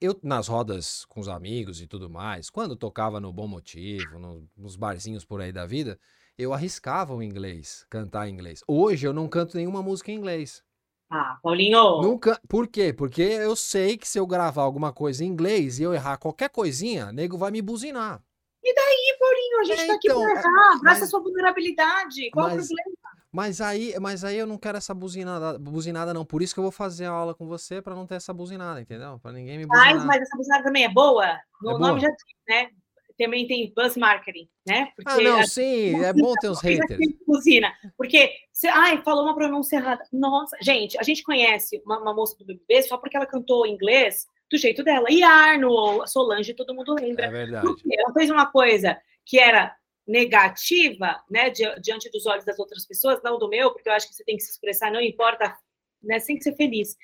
eu, nas rodas com os amigos e tudo mais, quando tocava no Bom Motivo, no, nos barzinhos por aí da vida, eu arriscava o inglês, cantar em inglês. Hoje eu não canto nenhuma música em inglês. Ah, Paulinho! Nunca. Por quê? Porque eu sei que se eu gravar alguma coisa em inglês e eu errar qualquer coisinha, nego vai me buzinar. E daí, Paulinho? A gente é, tá aqui então, pra errar. Abraça mas, sua vulnerabilidade. Qual mas, o problema? Mas aí, mas aí eu não quero essa buzinada, buzinada, não. Por isso que eu vou fazer a aula com você para não ter essa buzinada, entendeu? Para ninguém me buzinar. Mas, mas essa buzinada também é boa? No é nome boa? já diz, né? Também tem buzz marketing, né? Porque ah, não, sim, é bom ter os haters. Buzina, porque, você, ai, falou uma pronúncia errada. Nossa, gente, a gente conhece uma, uma moça do BBB só porque ela cantou inglês do jeito dela. E Arno, Solange, todo mundo lembra. É verdade. Porque ela fez uma coisa que era negativa, né, diante dos olhos das outras pessoas, não do meu, porque eu acho que você tem que se expressar, não importa, né, tem que ser feliz.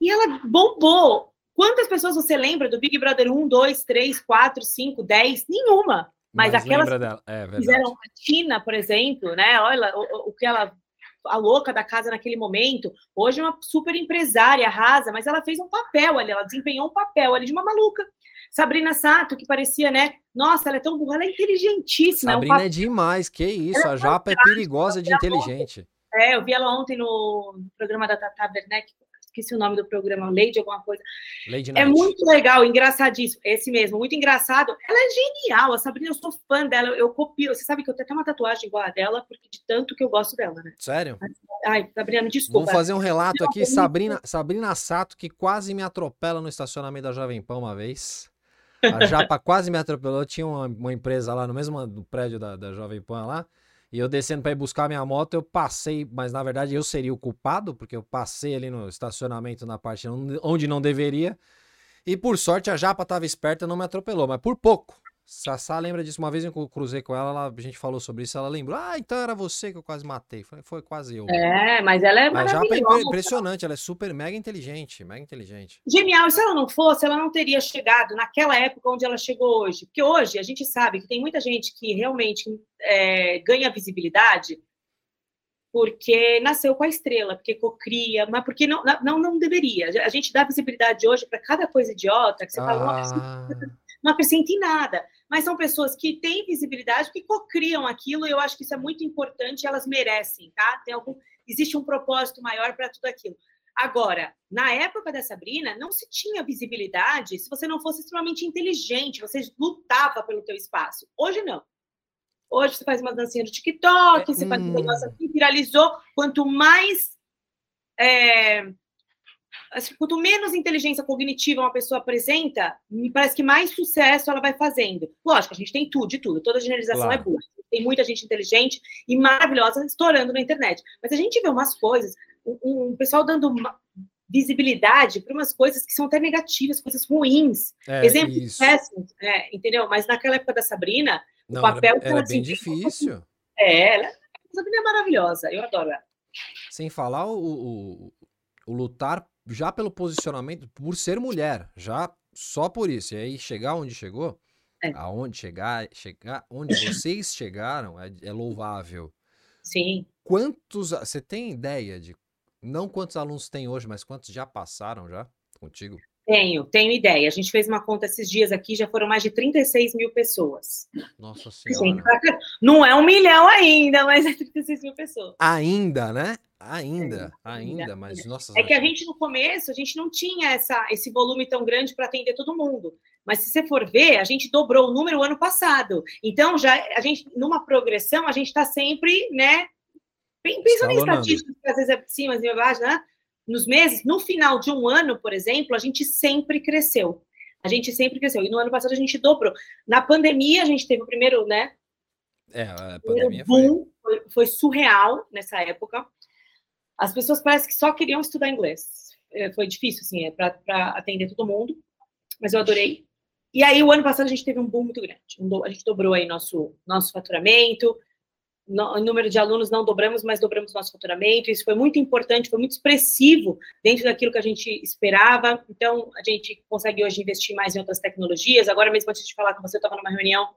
E ela bombou Quantas pessoas você lembra do Big Brother 1, 2, 3, 4, 5, 10? Nenhuma. Mas, Mas aquelas é, fizeram a Tina, por exemplo, né? Olha o, o, que ela. A louca da casa naquele momento. Hoje é uma super empresária, rasa, mas ela fez um papel ali, ela desempenhou um papel ali de uma maluca. Sabrina Sato, que parecia, né? Nossa, ela é tão burra, ela é inteligentíssima. Sabrina é, um é demais, que isso. Ela a é Japa é perigosa de inteligente. É, eu vi ela ontem no programa da Tata Werneck, esqueci o nome do programa, Lady alguma coisa. Lady é muito legal, engraçadíssimo. Esse mesmo, muito engraçado. Ela é genial, a Sabrina, eu sou fã dela, eu copio. Você sabe que eu tenho até uma tatuagem igual a dela, porque de tanto que eu gosto dela, né? Sério? Ai, Sabrina, me desculpa. Vou fazer um relato aqui, Sabrina, Sabrina Sato, que quase me atropela no estacionamento da Jovem Pan uma vez. A Japa quase me atropelou. Tinha uma, uma empresa lá no mesmo prédio da, da Jovem Pan lá. E eu descendo para ir buscar minha moto, eu passei, mas na verdade eu seria o culpado, porque eu passei ali no estacionamento na parte onde não deveria. E por sorte a Japa estava esperta não me atropelou, mas por pouco. Sassá lembra disso. Uma vez eu cruzei com ela, ela, a gente falou sobre isso, ela lembrou. Ah, então era você que eu quase matei. Foi, foi quase eu. É, mas ela é mas já é impressionante, ela é super mega inteligente, mega inteligente. Genial. E se ela não fosse, ela não teria chegado naquela época onde ela chegou hoje. Porque hoje a gente sabe que tem muita gente que realmente é, ganha visibilidade porque nasceu com a estrela, porque cocria, mas porque não, não, não deveria. A gente dá visibilidade hoje para cada coisa idiota que você ah. fala, não acrescenta em nada mas são pessoas que têm visibilidade, que cocriam aquilo, e eu acho que isso é muito importante, elas merecem, tá? Tem algum, existe um propósito maior para tudo aquilo. Agora, na época da Sabrina, não se tinha visibilidade se você não fosse extremamente inteligente, você lutava pelo teu espaço. Hoje não. Hoje você faz uma dancinha no TikTok, você hum. faz um hum. negócio aqui, viralizou. Quanto mais é, assim, quanto menos inteligência cognitiva uma pessoa apresenta, me parece que mais sucesso ela vai fazendo. Lógico, a gente tem tudo, de tudo, toda generalização é claro. é boa. Tem muita gente inteligente e maravilhosa estourando na internet. Mas a gente vê umas coisas, um, um pessoal dando visibilidade para umas coisas que são até negativas, coisas ruins. É, Exemplos péssimos, é, entendeu? Mas naquela época da Sabrina, Não, o papel era, era assim, bem difícil. É, ela, a Sabrina é maravilhosa, eu adoro ela. Sem falar o, o, o lutar já pelo posicionamento, por ser mulher, já só por isso. E aí chegar onde chegou, é. aonde chegar, chegar, onde vocês chegaram é, é louvável. Sim. Quantos, você tem ideia de não quantos alunos tem hoje, mas quantos já passaram já contigo? Tenho, tenho ideia. A gente fez uma conta esses dias aqui, já foram mais de 36 mil pessoas. Nossa Senhora. Não é um milhão ainda, mas é 36 mil pessoas. Ainda, né? Ainda, ainda, ainda, mas nossa. É que a gente no começo a gente não tinha essa, esse volume tão grande para atender todo mundo. Mas se você for ver, a gente dobrou o número ano passado. Então já a gente numa progressão a gente está sempre, né? Pensando em estatísticas, às vezes é cima e embaixo, né? Nos meses, no final de um ano, por exemplo, a gente sempre cresceu. A gente sempre cresceu. E no ano passado a gente dobrou. Na pandemia a gente teve o primeiro, né? É, a pandemia boom, foi... foi, foi surreal nessa época. As pessoas parecem que só queriam estudar inglês. É, foi difícil, assim, é para atender todo mundo, mas eu adorei. E aí, o ano passado, a gente teve um boom muito grande. a gente dobrou aí nosso, nosso faturamento, no, o número de alunos não dobramos, mas dobramos nosso faturamento. Isso foi muito importante, foi muito expressivo dentro daquilo que a gente esperava. Então, a gente consegue hoje investir mais em outras tecnologias. Agora mesmo, antes de falar com você, eu estava numa reunião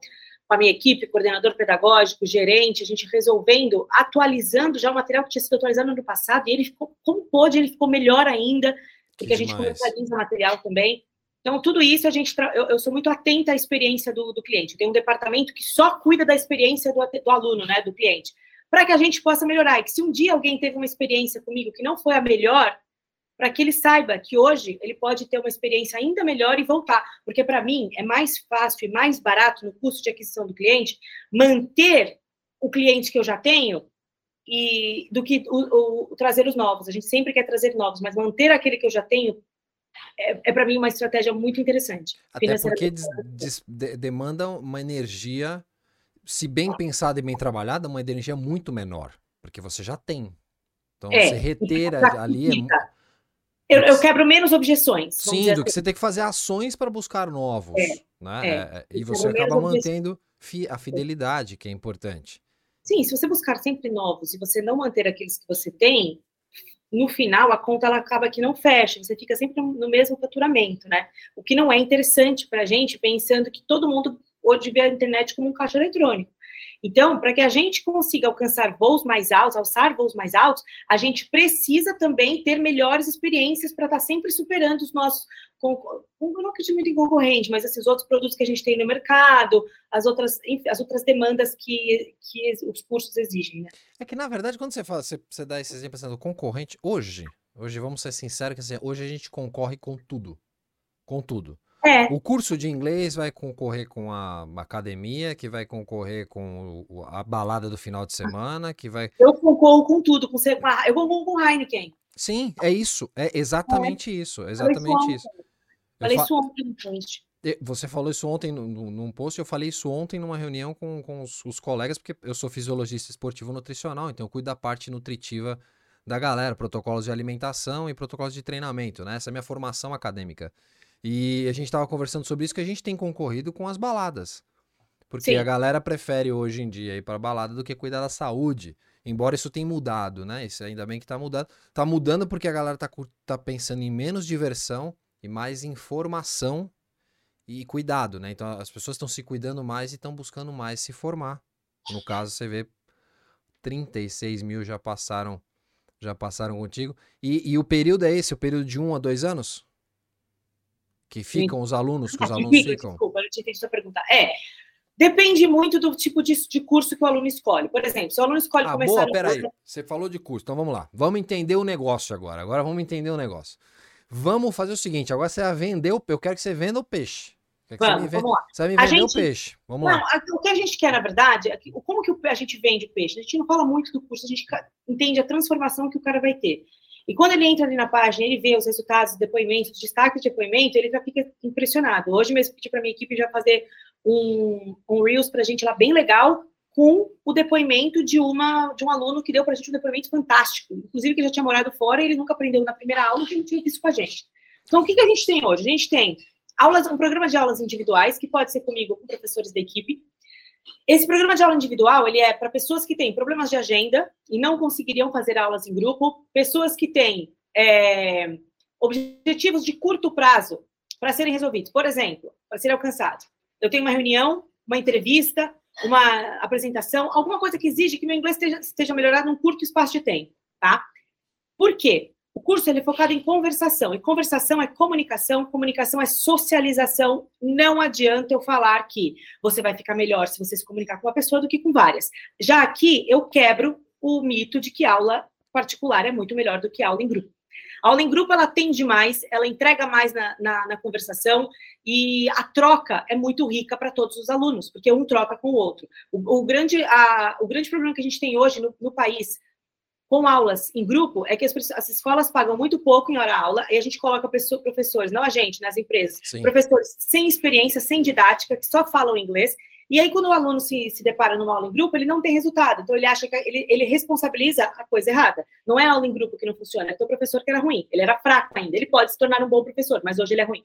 com a minha equipe, coordenador pedagógico, gerente, a gente resolvendo, atualizando já o material que tinha sido atualizado no ano passado, e ele ficou, como pôde, ele ficou melhor ainda, porque a gente comercializa o material também. Então, tudo isso a gente. Eu, eu, sou muito atenta à experiência do, do cliente. Tem um departamento que só cuida da experiência do, do aluno, né, do cliente, para que a gente possa melhorar. E que se um dia alguém teve uma experiência comigo que não foi a melhor, para que ele saiba que hoje ele pode ter uma experiência ainda melhor e voltar. Porque, para mim, é mais fácil e mais barato no custo de aquisição do cliente manter o cliente que eu já tenho e do que o, o trazer os novos. A gente sempre quer trazer novos, mas manter aquele que eu já tenho é, é para mim uma estratégia muito interessante. Até porque des, des, de, demanda uma energia, se bem pensada e bem trabalhada, uma energia muito menor, porque você já tem. Então, é, você reter ali é eu, eu, quebro menos objeções. Sim, do assim. que você tem que fazer ações para buscar novos. É, né? É, é, é e você acaba mantendo fi, a fidelidade, que é importante. Sim, se você buscar sempre novos e você não manter aqueles que você tem, no final a conta ela acaba que não fecha, você fica sempre no mesmo faturamento, né? O que não é interessante para a gente, pensando que todo mundo hoje vê a internet como um caixa eletrônico. Então, para que a gente consiga alcançar voos mais altos, alçar voos mais altos, a gente precisa também ter melhores experiências para estar tá sempre superando os nossos, não acredito em concorrente, mas esses outros produtos que a gente tem no mercado, as outras, as outras demandas que, que os cursos exigem. Né? É que, na verdade, quando você fala, você, você dá esse exemplo pensando concorrente, hoje, Hoje, vamos ser sinceros, que assim, hoje a gente concorre com tudo. Com tudo. É. O curso de inglês vai concorrer com a academia, que vai concorrer com a balada do final de semana, que vai. Eu concorro com tudo, com eu concorro com Heineken. Sim, é isso, é exatamente é. isso, exatamente isso. Falei isso ontem, gente. Você falou isso ontem num post, eu falei isso ontem numa reunião com, com os, os, colegas, porque eu sou fisiologista esportivo nutricional, então eu cuido da parte nutritiva da galera, protocolos de alimentação e protocolos de treinamento, né? Essa é a minha formação acadêmica. E a gente estava conversando sobre isso que a gente tem concorrido com as baladas. Porque Sim. a galera prefere hoje em dia ir para balada do que cuidar da saúde. Embora isso tenha mudado, né? Isso ainda bem que está mudando. Está mudando porque a galera está tá pensando em menos diversão e mais informação e cuidado, né? Então as pessoas estão se cuidando mais e estão buscando mais se formar. No caso, você vê 36 mil já passaram já passaram contigo. E, e o período é esse, o período de um a dois anos? Que ficam os alunos, que os alunos fica, ficam? Desculpa, eu tinha entendido a pergunta. É, depende muito do tipo de, de, curso que o aluno escolhe. Por exemplo, se o aluno escolhe ah, começar... Boa, peraí, curso... você falou de curso, então vamos lá. Vamos entender o negócio agora. Agora vamos entender o negócio. Vamos fazer o seguinte, agora você vai vender o... Eu quero que você venda o peixe. Vamos, vamos lá. Você vai me vender gente, o peixe. Vamos não, lá. O que a gente quer, na verdade, é que, como que a gente vende o peixe? A gente não fala muito do curso, a gente entende a transformação que o cara vai ter. E quando ele entra ali na página, ele vê os resultados, os depoimentos, os destaques de depoimento, ele já fica impressionado. Hoje mesmo pedi para minha equipe já fazer um, um Reels para a gente lá bem legal, com o depoimento de, uma, de um aluno que deu para a gente um depoimento fantástico. Inclusive, que já tinha morado fora e ele nunca aprendeu na primeira aula, que não tinha visto com a gente. Então, o que, que a gente tem hoje? A gente tem aulas, um programa de aulas individuais, que pode ser comigo, com professores da equipe, esse programa de aula individual, ele é para pessoas que têm problemas de agenda e não conseguiriam fazer aulas em grupo, pessoas que têm é, objetivos de curto prazo para serem resolvidos. Por exemplo, para serem alcançados. Eu tenho uma reunião, uma entrevista, uma apresentação, alguma coisa que exige que meu inglês esteja, esteja melhorado num curto espaço de tempo, tá? Por quê? O curso ele é focado em conversação, e conversação é comunicação, comunicação é socialização. Não adianta eu falar que você vai ficar melhor se você se comunicar com uma pessoa do que com várias. Já aqui eu quebro o mito de que aula particular é muito melhor do que aula em grupo. A aula em grupo ela atende mais, ela entrega mais na, na, na conversação e a troca é muito rica para todos os alunos, porque um troca com o outro. O, o grande, a, o grande problema que a gente tem hoje no, no país com aulas em grupo é que as, as, escolas pagam muito pouco em hora-aula e a gente coloca pessoa, professores, não a gente, nas empresas, Sim. professores sem experiência, sem didática, que só falam inglês. E aí, quando o aluno se, se depara numa aula em grupo, ele não tem resultado. Então, ele acha que ele, ele responsabiliza a coisa errada. Não é a aula em grupo que não funciona, é o professor que era ruim. Ele era fraco ainda. Ele pode se tornar um bom professor, mas hoje ele é ruim.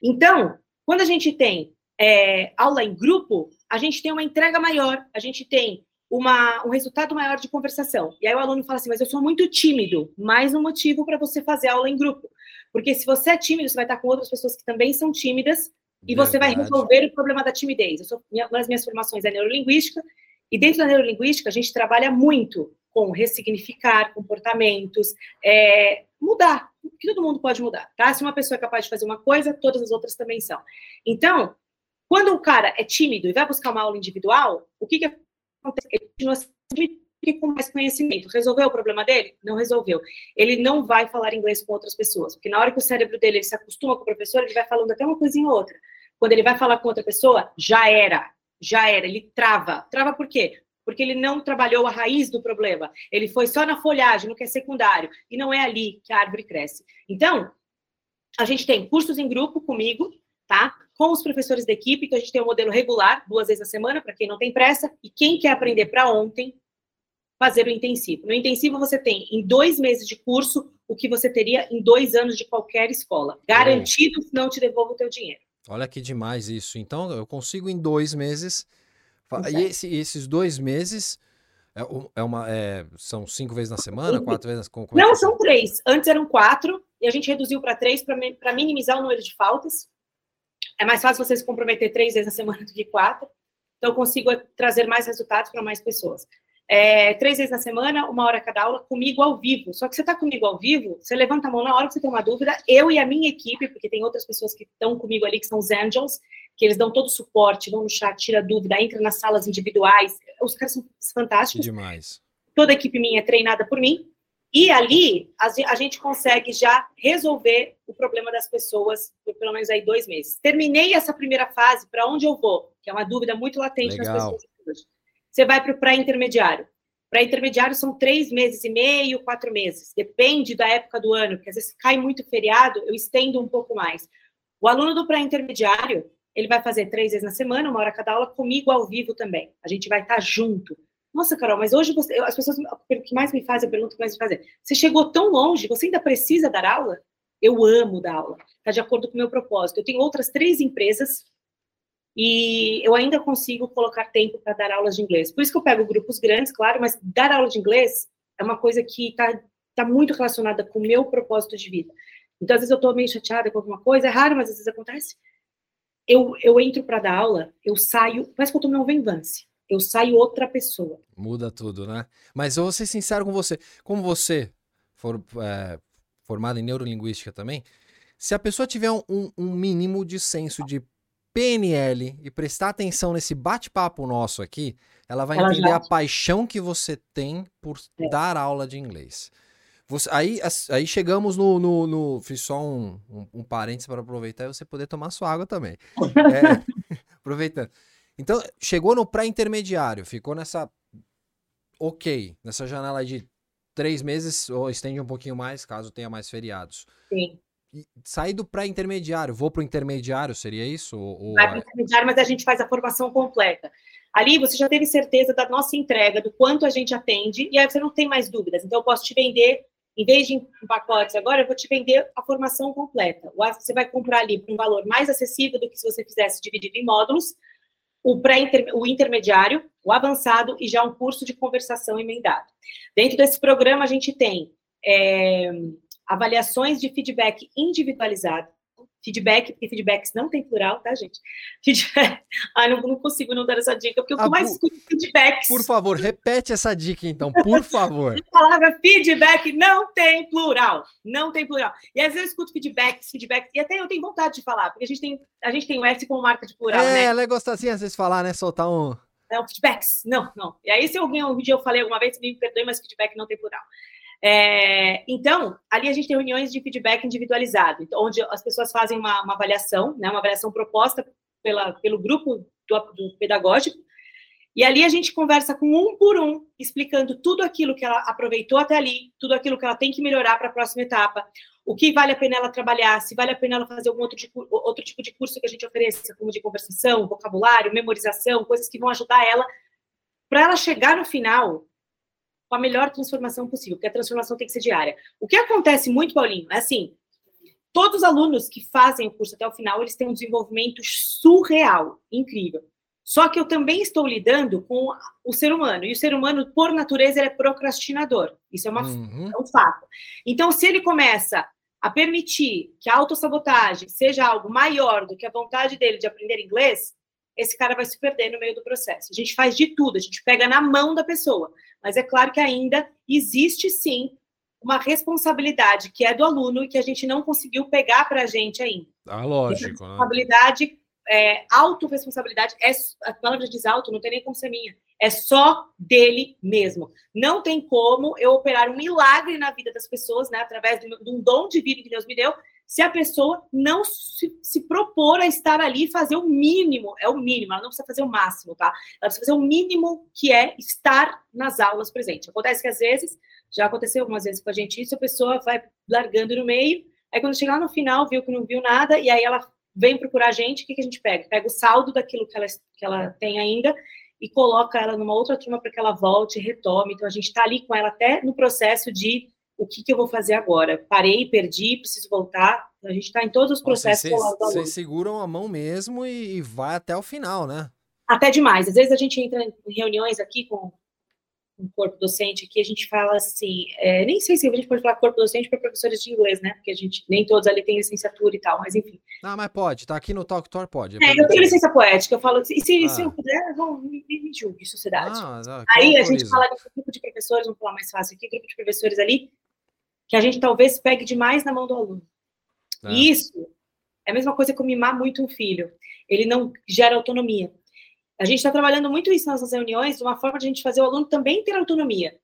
Então, quando a gente tem é, aula em grupo, a gente tem uma entrega maior, a gente tem uma, um resultado maior de conversação. E aí o aluno fala assim, mas eu sou muito tímido. Mais um motivo para você fazer aula em grupo. Porque se você é tímido, você vai estar com outras pessoas que também são tímidas e Verdade. você vai resolver o problema da timidez. Eu sou, minha, uma das minhas formações é neurolinguística, e dentro da neurolinguística a gente trabalha muito com ressignificar comportamentos, é, mudar, que todo mundo pode mudar, tá? Se uma pessoa é capaz de fazer uma coisa, todas as outras também são. Então, quando o cara é tímido e vai buscar uma aula individual, o que, que ele continua com mais conhecimento. Resolveu o problema dele? Não resolveu. Ele não vai falar inglês com outras pessoas, porque na hora que o cérebro dele se acostuma com o professor, ele vai falando até uma coisinha ou outra. Quando ele vai falar com outra pessoa, já era, já era, ele trava. Trava por quê? Porque ele não trabalhou a raiz do problema. Ele foi só na folhagem, no que é secundário, e não é ali que a árvore cresce. Então, a gente tem cursos em grupo comigo, tá? Com os professores da equipe, que a gente tem um modelo regular, duas vezes a semana, para quem não tem pressa, e quem quer aprender para ontem, fazer o intensivo. No intensivo, você tem em dois meses de curso o que você teria em dois anos de qualquer escola. Garantido, é. não te devolvo o teu dinheiro. Olha que demais isso. Então, eu consigo em dois meses. E esse, esses dois meses é, é uma, é, são cinco vezes na semana, quatro vezes? É não, são três. Antes eram quatro, e a gente reduziu para três para minimizar o número de faltas. É mais fácil você se comprometer três vezes na semana do que quatro. Então, eu consigo trazer mais resultados para mais pessoas. É, três vezes na semana, uma hora cada aula, comigo ao vivo. Só que você está comigo ao vivo, você levanta a mão na hora que você tem uma dúvida, eu e a minha equipe, porque tem outras pessoas que estão comigo ali, que são os angels, que eles dão todo o suporte, vão no chat, tira dúvida, entra nas salas individuais. Os caras são fantásticos. Demais. Toda a equipe minha é treinada por mim. E ali a gente consegue já resolver o problema das pessoas por pelo menos aí dois meses. Terminei essa primeira fase, para onde eu vou? Que é uma dúvida muito latente Legal. nas pessoas hoje. Você vai para o pré-intermediário. Pré-intermediário são três meses e meio, quatro meses. Depende da época do ano, porque às vezes cai muito feriado, eu estendo um pouco mais. O aluno do pré-intermediário, ele vai fazer três vezes na semana, uma hora cada aula, comigo ao vivo também. A gente vai estar junto. Nossa, Carol, mas hoje você, as pessoas, o que mais me fazem, a pergunta que mais me fazem, você chegou tão longe, você ainda precisa dar aula? Eu amo dar aula, está de acordo com o meu propósito. Eu tenho outras três empresas e eu ainda consigo colocar tempo para dar aulas de inglês. Por isso que eu pego grupos grandes, claro, mas dar aula de inglês é uma coisa que está tá muito relacionada com o meu propósito de vida. Então, às vezes eu estou meio chateada com alguma coisa, é raro, mas às vezes acontece. Eu, eu entro para dar aula, eu saio, parece que eu estou numa venvance eu saio outra pessoa. Muda tudo, né? Mas eu vou ser sincero com você. Como você for é, formado em neurolinguística também, se a pessoa tiver um, um mínimo de senso de PNL e prestar atenção nesse bate-papo nosso aqui, ela vai ela entender já... a paixão que você tem por é. dar aula de inglês. Você, aí, aí chegamos no, no, no Fiz só um, um, um parênteses para aproveitar e você poder tomar sua água também. É, aproveitando. Então, chegou no pré-intermediário, ficou nessa. Ok, nessa janela de três meses, ou estende um pouquinho mais, caso tenha mais feriados. Sim. sair do pré-intermediário, vou para o intermediário, seria isso? Ou... Vai para o intermediário, mas a gente faz a formação completa. Ali você já teve certeza da nossa entrega, do quanto a gente atende, e aí você não tem mais dúvidas. Então, eu posso te vender, em vez de em pacotes agora, eu vou te vender a formação completa. Você vai comprar ali por um valor mais acessível do que se você fizesse dividido em módulos, o, pré o intermediário, o avançado e já um curso de conversação emendado. Dentro desse programa, a gente tem é, avaliações de feedback individualizado, feedback, porque feedbacks não tem plural, tá, gente? Feedback. Ai, não, não consigo não dar essa dica, porque eu ah, mais escuto feedbacks. Por favor, repete essa dica, então, por favor. a palavra feedback não tem plural. Não tem plural. E às vezes eu escuto feedbacks, feedback, e até eu tenho vontade de falar, porque a gente tem, a gente tem o S como marca de plural, é, né? É, ela gosta assim, às vezes, falar, né? Soltar um. Não, feedbacks. Não, não. E aí, se alguém um dia eu falei alguma vez, me perdoe, mas feedback não tem plural. É, então, ali a gente tem reuniões de feedback individualizado, então, onde as pessoas fazem uma, uma avaliação, né, uma avaliação proposta pela, pelo grupo do, do, pedagógico, e ali a gente conversa com um por um, explicando tudo aquilo que ela aproveitou até ali, tudo aquilo que ela tem que melhorar para a próxima etapa, o que vale a pena ela trabalhar, se vale a pena ela fazer algum outro outro tipo de curso que a gente ofereça, como de conversação, vocabulário, memorização, coisas que vão ajudar ela, para ela chegar no final com a melhor transformação possível, porque a transformação tem que ser diária. O que acontece muito, Paulinho, é assim, todos os alunos que fazem o curso até o final, eles têm um desenvolvimento surreal, incrível. Só que eu também estou lidando com o ser humano, e o ser humano, por natureza, é procrastinador. Isso é, uma, uhum. é um fato. Então, se ele começa a permitir que a autossabotagem seja algo maior do que a vontade dele de aprender inglês, esse cara vai se perder no meio do processo. A gente faz de tudo, a gente pega na mão da pessoa. Mas é claro que ainda existe sim uma responsabilidade que é do aluno e que a gente não conseguiu pegar para a gente ainda. Ah, lógico. Né? Responsabilidade, né? é, autorresponsabilidade, é, a palavra diz auto, não tem nem como ser minha. É só dele mesmo. Não tem como eu operar um milagre na vida das pessoas, né, através de um dom divino que Deus me deu, se a pessoa não se, se, propor a estar ali e fazer o mínimo, é o mínimo, ela não precisa fazer o máximo, tá? Ela precisa fazer o mínimo que é estar nas aulas presente. Acontece que às vezes, já aconteceu algumas vezes com a gente isso, a pessoa vai largando no meio, aí quando chegar no final, viu que não viu nada, e aí ela vem procurar a gente, o que, que a gente pega? Pega o saldo daquilo que ela, que ela tem ainda e coloca ela numa outra turma para que ela volte e retome. Então, a gente está ali com ela até no processo de o que, que eu vou fazer agora? Parei, perdi, preciso voltar. A gente está em todos os processos. Vocês seguram a mão mesmo e, e, vai até o final, né? Até demais. Às vezes a gente entra em reuniões aqui com um corpo docente que a gente fala assim, é, nem sei se a gente pode falar corpo docente para professores de inglês, né? Porque a gente nem todos ali têm licenciatura e tal, mas enfim. Não, mas pode, tá aqui no Talk Tour, pode. É, eu tenho licença poética, eu falo, e se, ah. se eu puder, vão, me, me julgue, sociedade. Ah, não, Aí a gente fala de grupo de professores, vamos falar mais fácil aqui, grupo de professores ali, que a gente talvez pegue demais na mão do aluno. E isso é a mesma coisa que mimar muito um filho. Ele não gera autonomia. A gente está trabalhando muito isso nas nossas reuniões, uma forma de a gente fazer o aluno também ter autonomia.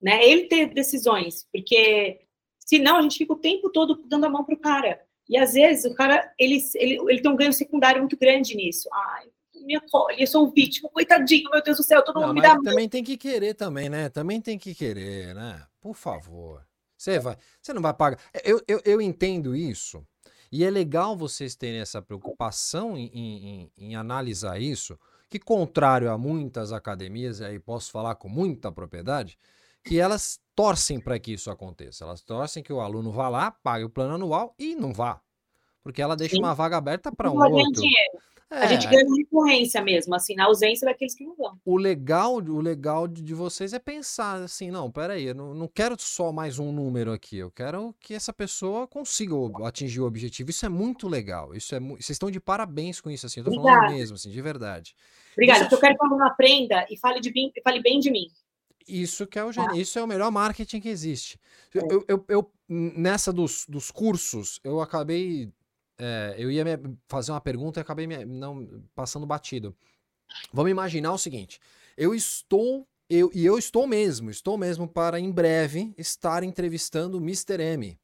né? Ele ter decisões, porque senão a gente fica o tempo todo dando a mão pro cara. E às vezes o cara, ele, ele, ele tem um ganho secundário muito grande nisso. Ai, me acolhe, eu sou um vítima, coitadinho, meu Deus do céu, todo mundo me dá. Também tem que querer também, né? Também tem que querer, né? Por favor. Você vai, você não vai pagar. Eu, eu, eu entendo isso. E é legal vocês terem essa preocupação em, em, em analisar isso, que contrário a muitas academias, e aí posso falar com muita propriedade, que elas torcem para que isso aconteça. Elas torcem que o aluno vá lá, pague o plano anual e não vá. Porque ela deixa Sim. uma vaga aberta para um outro. Dinheiro. É. A gente ganha recorrência mesmo, assim, na ausência daqueles que não vão. O legal, o legal de vocês é pensar assim, não, peraí, eu não, não quero só mais um número aqui, eu quero que essa pessoa consiga atingir o objetivo. Isso é muito legal. Isso é Vocês estão de parabéns com isso, assim, eu tô Obrigada. falando mesmo, assim, de verdade. Obrigada, porque eu quero que o aluno aprenda e fale, de bem, fale bem de mim. Isso que é o ah. isso é o melhor marketing que existe. É. Eu, eu, eu, nessa dos, dos cursos, eu acabei é, eu ia fazer uma pergunta e acabei me, não passando batido. Vamos imaginar o seguinte: eu estou, eu, e eu estou mesmo, estou mesmo para em breve estar entrevistando o Mr. M.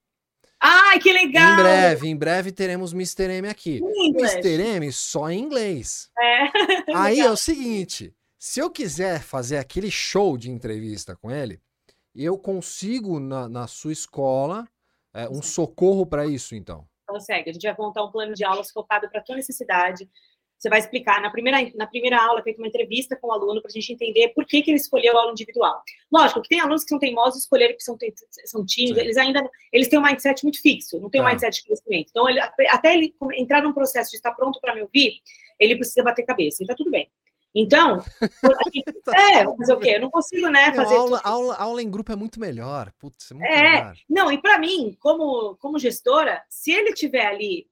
Ai, que legal! Em breve, em breve teremos Mr. M aqui. Mr. M só em inglês. É. Aí é o seguinte: se eu quiser fazer aquele show de entrevista com ele, eu consigo na, na sua escola é, um socorro para isso, então consegue. A gente vai montar um plano de aulas focado para a tua necessidade. Você vai explicar na primeira, na primeira aula, feita uma entrevista com o aluno para a gente entender por que, que ele escolheu a aula individual. Lógico que tem alunos que são teimosos, escolheram que são, são tímidos, eles ainda eles têm um mindset muito fixo, não tem um ah. mindset de crescimento. Então, ele, até ele entrar num processo de estar pronto para me ouvir, ele precisa bater cabeça. E está tudo bem. Então, é, mas o quê? Eu não consigo, né, fazer. Não, aula, aula, aula, em grupo é muito melhor. Putz, é, muito é melhor. não, e para mim, como, como gestora, se ele tiver ali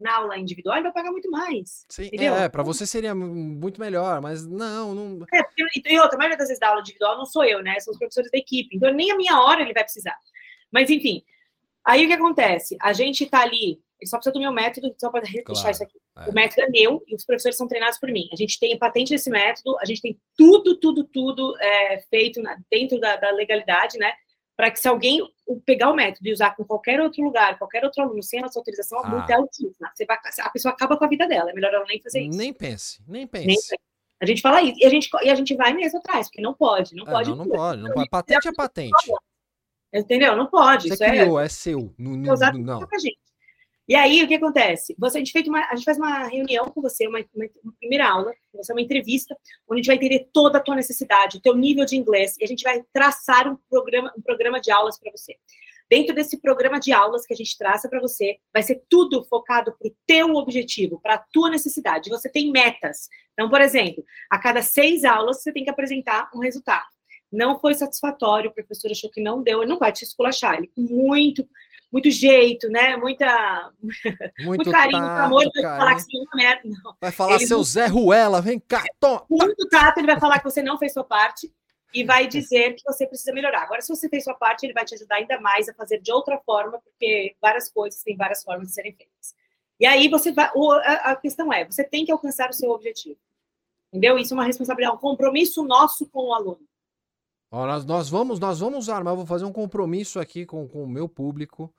na aula individual, ele vai pagar muito mais. Sim, entendeu? é, para você seria muito melhor, mas não, não. É, e outra, a maioria das vezes da aula individual não sou eu, né? São os professores da equipe. Então, nem a minha hora ele vai precisar. Mas, enfim, aí o que acontece? A gente tá ali ele só precisa do meu método, só para deixar claro, isso aqui. É. O método é meu e os professores são treinados por mim. A gente tem a patente desse método, a gente tem tudo, tudo, tudo é, feito na, dentro da, da, legalidade, né? Para que se alguém pegar o método e usar com qualquer outro lugar, qualquer outro aluno, sem a nossa autorização, a ah. multa é altíssima. Você vai, a pessoa acaba com a vida dela. É melhor ela nem fazer isso. Nem pense, nem pense. Nem pense. A gente fala isso. E a gente, e a gente vai mesmo atrás, porque não pode. Não é, pode. Não, não pode. Não pode. Patente é patente. Entendeu? Não pode. Você isso criou, é, é seu. No, no, não. gente. E aí, o que acontece? Você, a, gente uma, a gente faz uma reunião com você, uma, uma, uma, primeira aula, você uma entrevista, onde a gente vai entender toda a tua necessidade, o teu nível de inglês, e a gente vai traçar um programa, um programa de aulas para você. Dentro desse programa de aulas que a gente traça para você, vai ser tudo focado para o teu objetivo, para a tua necessidade. Você tem metas. Então, por exemplo, a cada seis aulas você tem que apresentar um resultado. Não foi satisfatório, o professor achou que não deu, ele não vai te esculachar. Ele, muito muito jeito, né? Muita, muito, muito carinho, tato, amor, de falar que você não merda. Não. Vai falar ele, seu Zé Ruela, vem cá, toma. Muito tato, ele vai falar que você não fez sua parte e vai dizer que você precisa melhorar. Agora, se você fez sua parte, ele vai te ajudar ainda mais a fazer de outra forma, porque várias coisas têm várias formas de serem feitas. E aí você vai. A questão é, você tem que alcançar o seu objetivo. Entendeu? Isso é uma responsabilidade, um compromisso nosso com o aluno. Ó, nós, nós vamos, nós vamos armar, eu vou fazer um compromisso aqui com, com o meu público,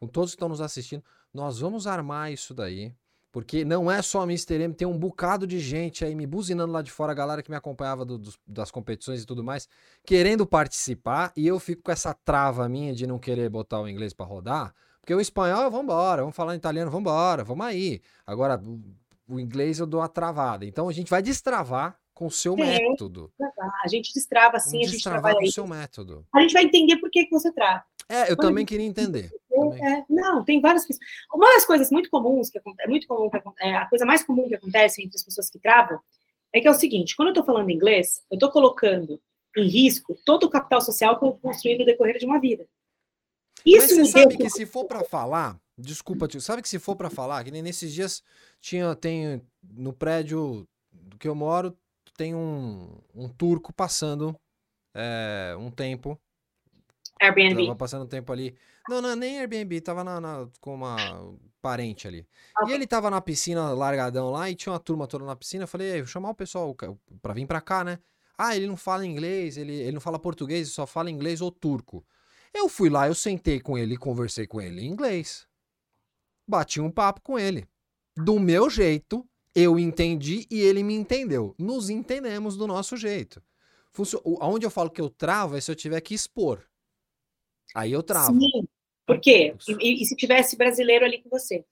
com todos que estão nos assistindo. Nós vamos armar isso daí. Porque não é só a Mr. M, tem um bocado de gente aí me buzinando lá de fora, a galera que me acompanhava do, do, das competições e tudo mais, querendo participar, e eu fico com essa trava minha de não querer botar o inglês para rodar, porque o espanhol, vamos vamos falar italiano, vamos embora, vamos aí. Agora, o inglês eu dou a travada. Então a gente vai destravar com o seu método. A gente destrava assim, Vamos a gente trabalha com o seu método. A gente vai entender por que, que você trava. É, eu também queria entender. É, não, tem várias coisas. Uma das coisas muito comuns que é muito comum, que é, a coisa mais comum que acontece entre as pessoas que travam é que é o seguinte: quando eu estou falando inglês, eu estou colocando em risco todo o capital social que eu construí no decorrer de uma vida. Isso Mas você sabe que se for para falar, desculpa, tio, sabe que se for para falar, que nem nesses dias tinha tem no prédio do que eu moro tem um, um turco passando é, um tempo. Airbnb. Tava passando um tempo ali. Não, não, nem Airbnb, tava na, na, com uma parente ali. Okay. E ele tava na piscina largadão lá e tinha uma turma toda na piscina. Eu falei, vou chamar o pessoal pra vir pra cá, né? Ah, ele não fala inglês, ele, ele não fala português, só fala inglês ou turco. Eu fui lá, eu sentei com ele e conversei com ele em inglês. Bati um papo com ele. Do meu jeito, eu entendi e ele me entendeu. Nos entendemos do nosso jeito. Funcio... Onde eu falo que eu travo é se eu tiver que expor. Aí eu travo. Sim. Por quê? E, e se tivesse brasileiro ali com você?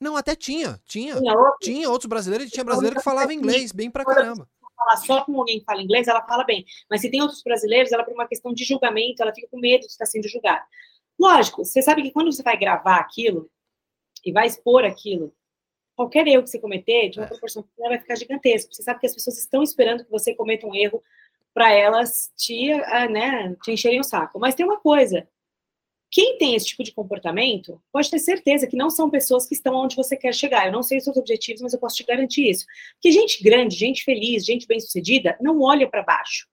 Não, até tinha. Tinha. Tinha, outro? tinha outros brasileiros. Tinha brasileiro que falava inglês bem pra caramba. Falar só com alguém que fala inglês, ela fala bem. Mas se tem outros brasileiros, ela, por uma questão de julgamento, ela fica com medo de estar sendo julgada. Lógico, você sabe que quando você vai gravar aquilo e vai expor aquilo, qualquer erro que você cometer, de uma é. proporção pequena, vai ficar gigantesco. Você sabe que as pessoas estão esperando que você cometa um erro para elas te, ah, né, te encherem o saco. Mas tem uma coisa, quem tem esse tipo de comportamento pode ter certeza que não são pessoas que estão onde você quer chegar. Eu não sei os seus objetivos, mas eu posso te garantir isso. Porque gente grande, gente feliz, gente bem-sucedida, não olha para baixo.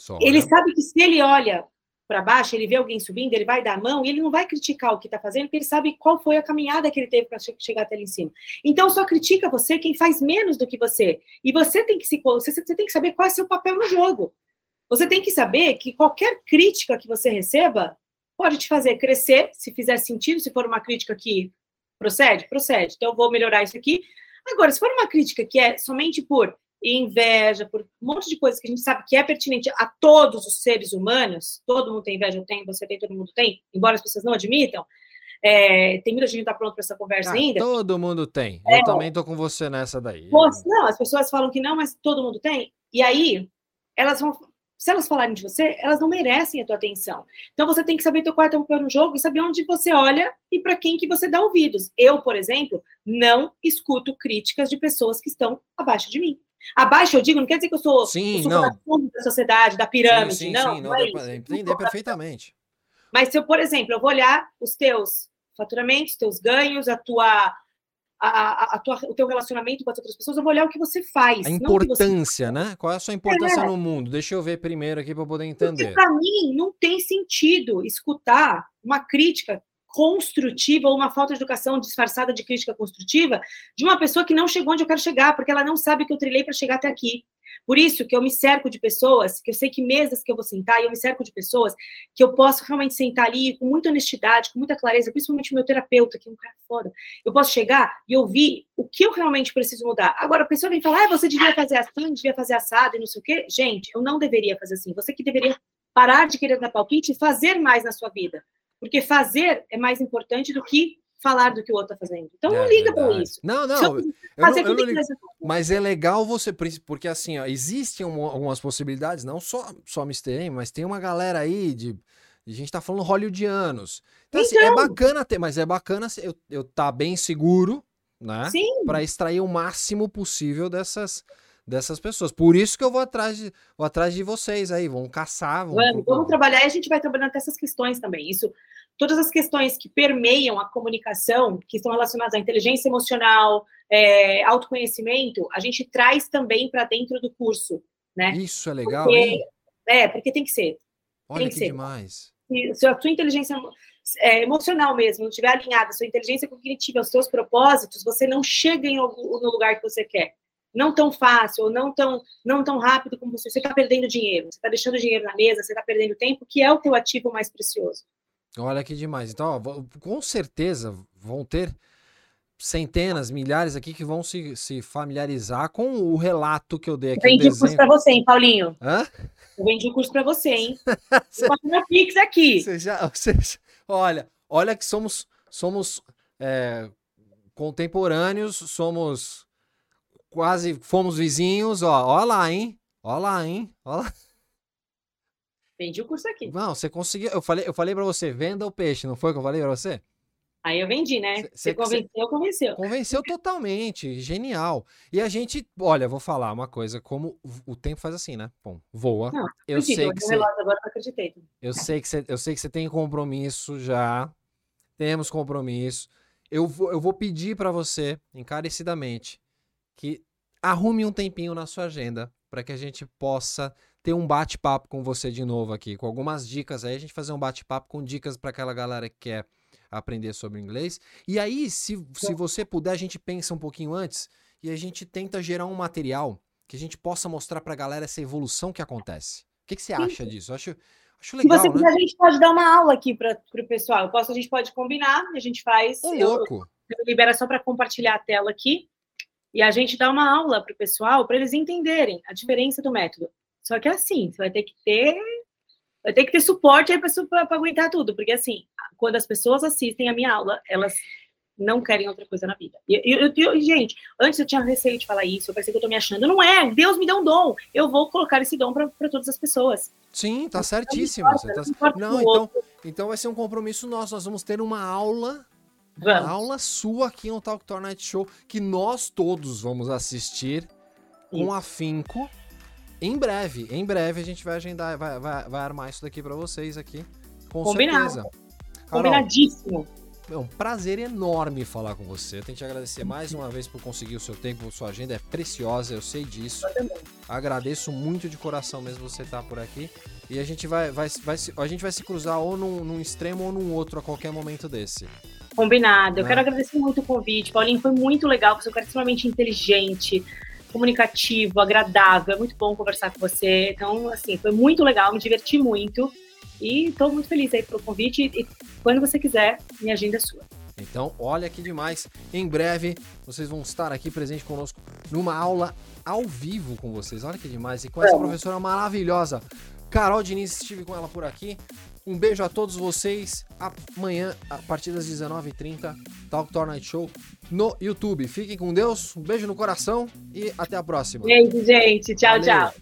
Só ele sabe que se ele olha para baixo, ele vê alguém subindo, ele vai dar a mão e ele não vai criticar o que está fazendo, porque ele sabe qual foi a caminhada que ele teve para chegar até ali em cima. Então, só critica você quem faz menos do que você. E você tem que se você, você tem que saber qual é o seu papel no jogo. Você tem que saber que qualquer crítica que você receba pode te fazer crescer, se fizer sentido, se for uma crítica que procede, procede. Então, eu vou melhorar isso aqui. Agora, se for uma crítica que é somente por e inveja, por um monte de coisas que a gente sabe que é pertinente a todos os seres humanos, todo mundo tem inveja, eu tenho, você tem, todo mundo tem, embora as pessoas não admitam, é, tem muita gente que tá pronto para essa conversa ah, ainda. Todo mundo tem. É, eu também tô com você nessa daí. Não, as pessoas falam que não, mas todo mundo tem. E aí, elas vão. Se elas falarem de você, elas não merecem a tua atenção. Então você tem que saber teu quarto papel no jogo e saber onde você olha e para quem que você dá ouvidos. Eu, por exemplo, não escuto críticas de pessoas que estão abaixo de mim. Abaixo, eu digo, não quer dizer que eu sou, sim, eu sou não. da sociedade, da pirâmide, sim, sim, não. Sim, não, não é entender perfeitamente. Mas se eu, por exemplo, eu vou olhar os teus faturamentos, teus ganhos, a tua, a, a, a, tua, o teu relacionamento com as outras pessoas, eu vou olhar o que você faz. A importância, você... né? Qual é a sua importância é. no mundo? Deixa eu ver primeiro aqui para poder entender. Para mim, não tem sentido escutar uma crítica construtiva ou uma falta de educação disfarçada de crítica construtiva de uma pessoa que não chegou onde eu quero chegar, porque ela não sabe que eu trilhei para chegar até aqui. Por isso que eu me cerco de pessoas, que eu sei que mesas que eu vou sentar, e eu me cerco de pessoas que eu posso realmente sentar ali com muita honestidade, com muita clareza, principalmente o meu terapeuta, que é um cara foda. Eu posso chegar e ouvir o que eu realmente preciso mudar. Agora, a pessoa vem falar, ah, você devia fazer assim, devia fazer assado e não sei o quê. Gente, eu não deveria fazer assim. Você que deveria parar de querer dar palpite e fazer mais na sua vida. Porque fazer é mais importante do que falar do que o outro está fazendo. Então é, não liga para isso. Não, não. Eu fazer não, eu não Mas é legal você, porque assim, ó, existem algumas possibilidades, não só, só Mr. M, mas tem uma galera aí de. A gente tá falando hollywoodianos. Então, então. Assim, é então. bacana ter, mas é bacana eu, eu tá bem seguro, né? Sim. Para extrair o máximo possível dessas dessas pessoas. Por isso que eu vou atrás de, vou atrás de vocês aí, vão caçar. Vão, vamos, vamos trabalhar e a gente vai trabalhando até essas questões também. Isso todas as questões que permeiam a comunicação, que estão relacionadas à inteligência emocional, é, autoconhecimento, a gente traz também para dentro do curso, né? Isso é legal, porque, hein? É, porque tem que ser. Olha tem que, que ser. demais. Se, se a tua inteligência é, emocional mesmo não estiver alinhada, sua inteligência cognitiva, os seus propósitos, você não chega em, no lugar que você quer. Não tão fácil, ou não tão, não tão rápido como você. Você está perdendo dinheiro, você está deixando dinheiro na mesa, você está perdendo tempo, que é o teu ativo mais precioso. Olha que demais. Então, ó, com certeza vão ter centenas, milhares aqui que vão se, se familiarizar com o relato que eu dei aqui. Eu vendi o curso para você, hein, Paulinho? Hã? Eu vendi o curso para você, hein? você... Eu Pix aqui. Já, olha, olha que somos, somos é, contemporâneos, somos quase, fomos vizinhos, ó, ó lá, hein? Ó lá, hein? Ó lá. Vendi o curso aqui. Não, você conseguiu. Eu falei, eu falei para você, venda o peixe, não foi que eu falei para você? Aí eu vendi, né? Cê, você convenceu, cê, convenceu. Convenceu totalmente, genial. E a gente, olha, vou falar uma coisa, como o tempo faz assim, né? Bom, voa. Não, eu acredito, sei que você, agora eu acreditei. Eu sei que você, eu sei que você tem compromisso já. Temos compromisso. Eu vou, eu vou pedir para você encarecidamente que arrume um tempinho na sua agenda para que a gente possa ter um bate-papo com você de novo aqui, com algumas dicas aí, a gente fazer um bate-papo com dicas para aquela galera que quer aprender sobre inglês. E aí, se, se você puder, a gente pensa um pouquinho antes e a gente tenta gerar um material que a gente possa mostrar pra galera essa evolução que acontece. O que, que você acha disso? Eu acho, acho legal, Se você quiser, né? a gente pode dar uma aula aqui para o pessoal. Eu posso, a gente pode combinar, a gente faz. Ô, eu- louco! eu libera só para compartilhar a tela aqui e a gente dá uma aula para o pessoal para eles entenderem a diferença do método. Só que é assim, você vai ter que ter vai ter que ter suporte aí para aguentar tudo, porque assim, quando as pessoas assistem a minha aula, elas não querem outra coisa na vida. E, eu- gente, antes eu tinha receio de falar isso, eu pensei que eu tô me achando. Não é, Deus me deu um dom. Eu vou colocar esse dom para todas as pessoas. Sim, tá certíssimo. Tá... Não importa Não, o então, outro. então vai ser um compromisso nosso. Nós vamos ter uma aula, uma aula sua aqui no Talk Tour Night Show, que nós todos vamos assistir com afinco. Em breve, em breve a gente vai agendar, vai, vai, vai armar isso daqui pra vocês aqui. Com Combinado. certeza. Carol, Combinadíssimo. é um prazer enorme falar com você. Eu tenho que te agradecer mais uma vez por conseguir o seu tempo, sua agenda é preciosa, eu sei disso. Agradeço muito de coração mesmo você estar por aqui. E a gente vai, vai, vai, se- a gente vai se cruzar ou num, num extremo ou num outro a qualquer momento desse. Combinado. Eu Né? quero agradecer muito o convite. Paulinho, foi muito legal. Você é um cara extremamente inteligente, comunicativo, agradável. É muito bom conversar com você. Então, assim, foi muito legal. Me diverti muito. E estou muito feliz aí pelo convite. E quando você quiser, minha agenda é sua. Então, olha que demais. Em breve, vocês vão estar aqui presente conosco numa aula ao vivo com vocês. Olha que demais. E com essa Vamos. professora maravilhosa, Carol Diniz, estive com ela por aqui. Um beijo a todos vocês. Amanhã, a partir das 19h30, Talk Tour Night Show no YouTube. Fiquem com Deus. Um beijo no coração e até a próxima. Beijo, gente. Tchau, Valeu. tchau.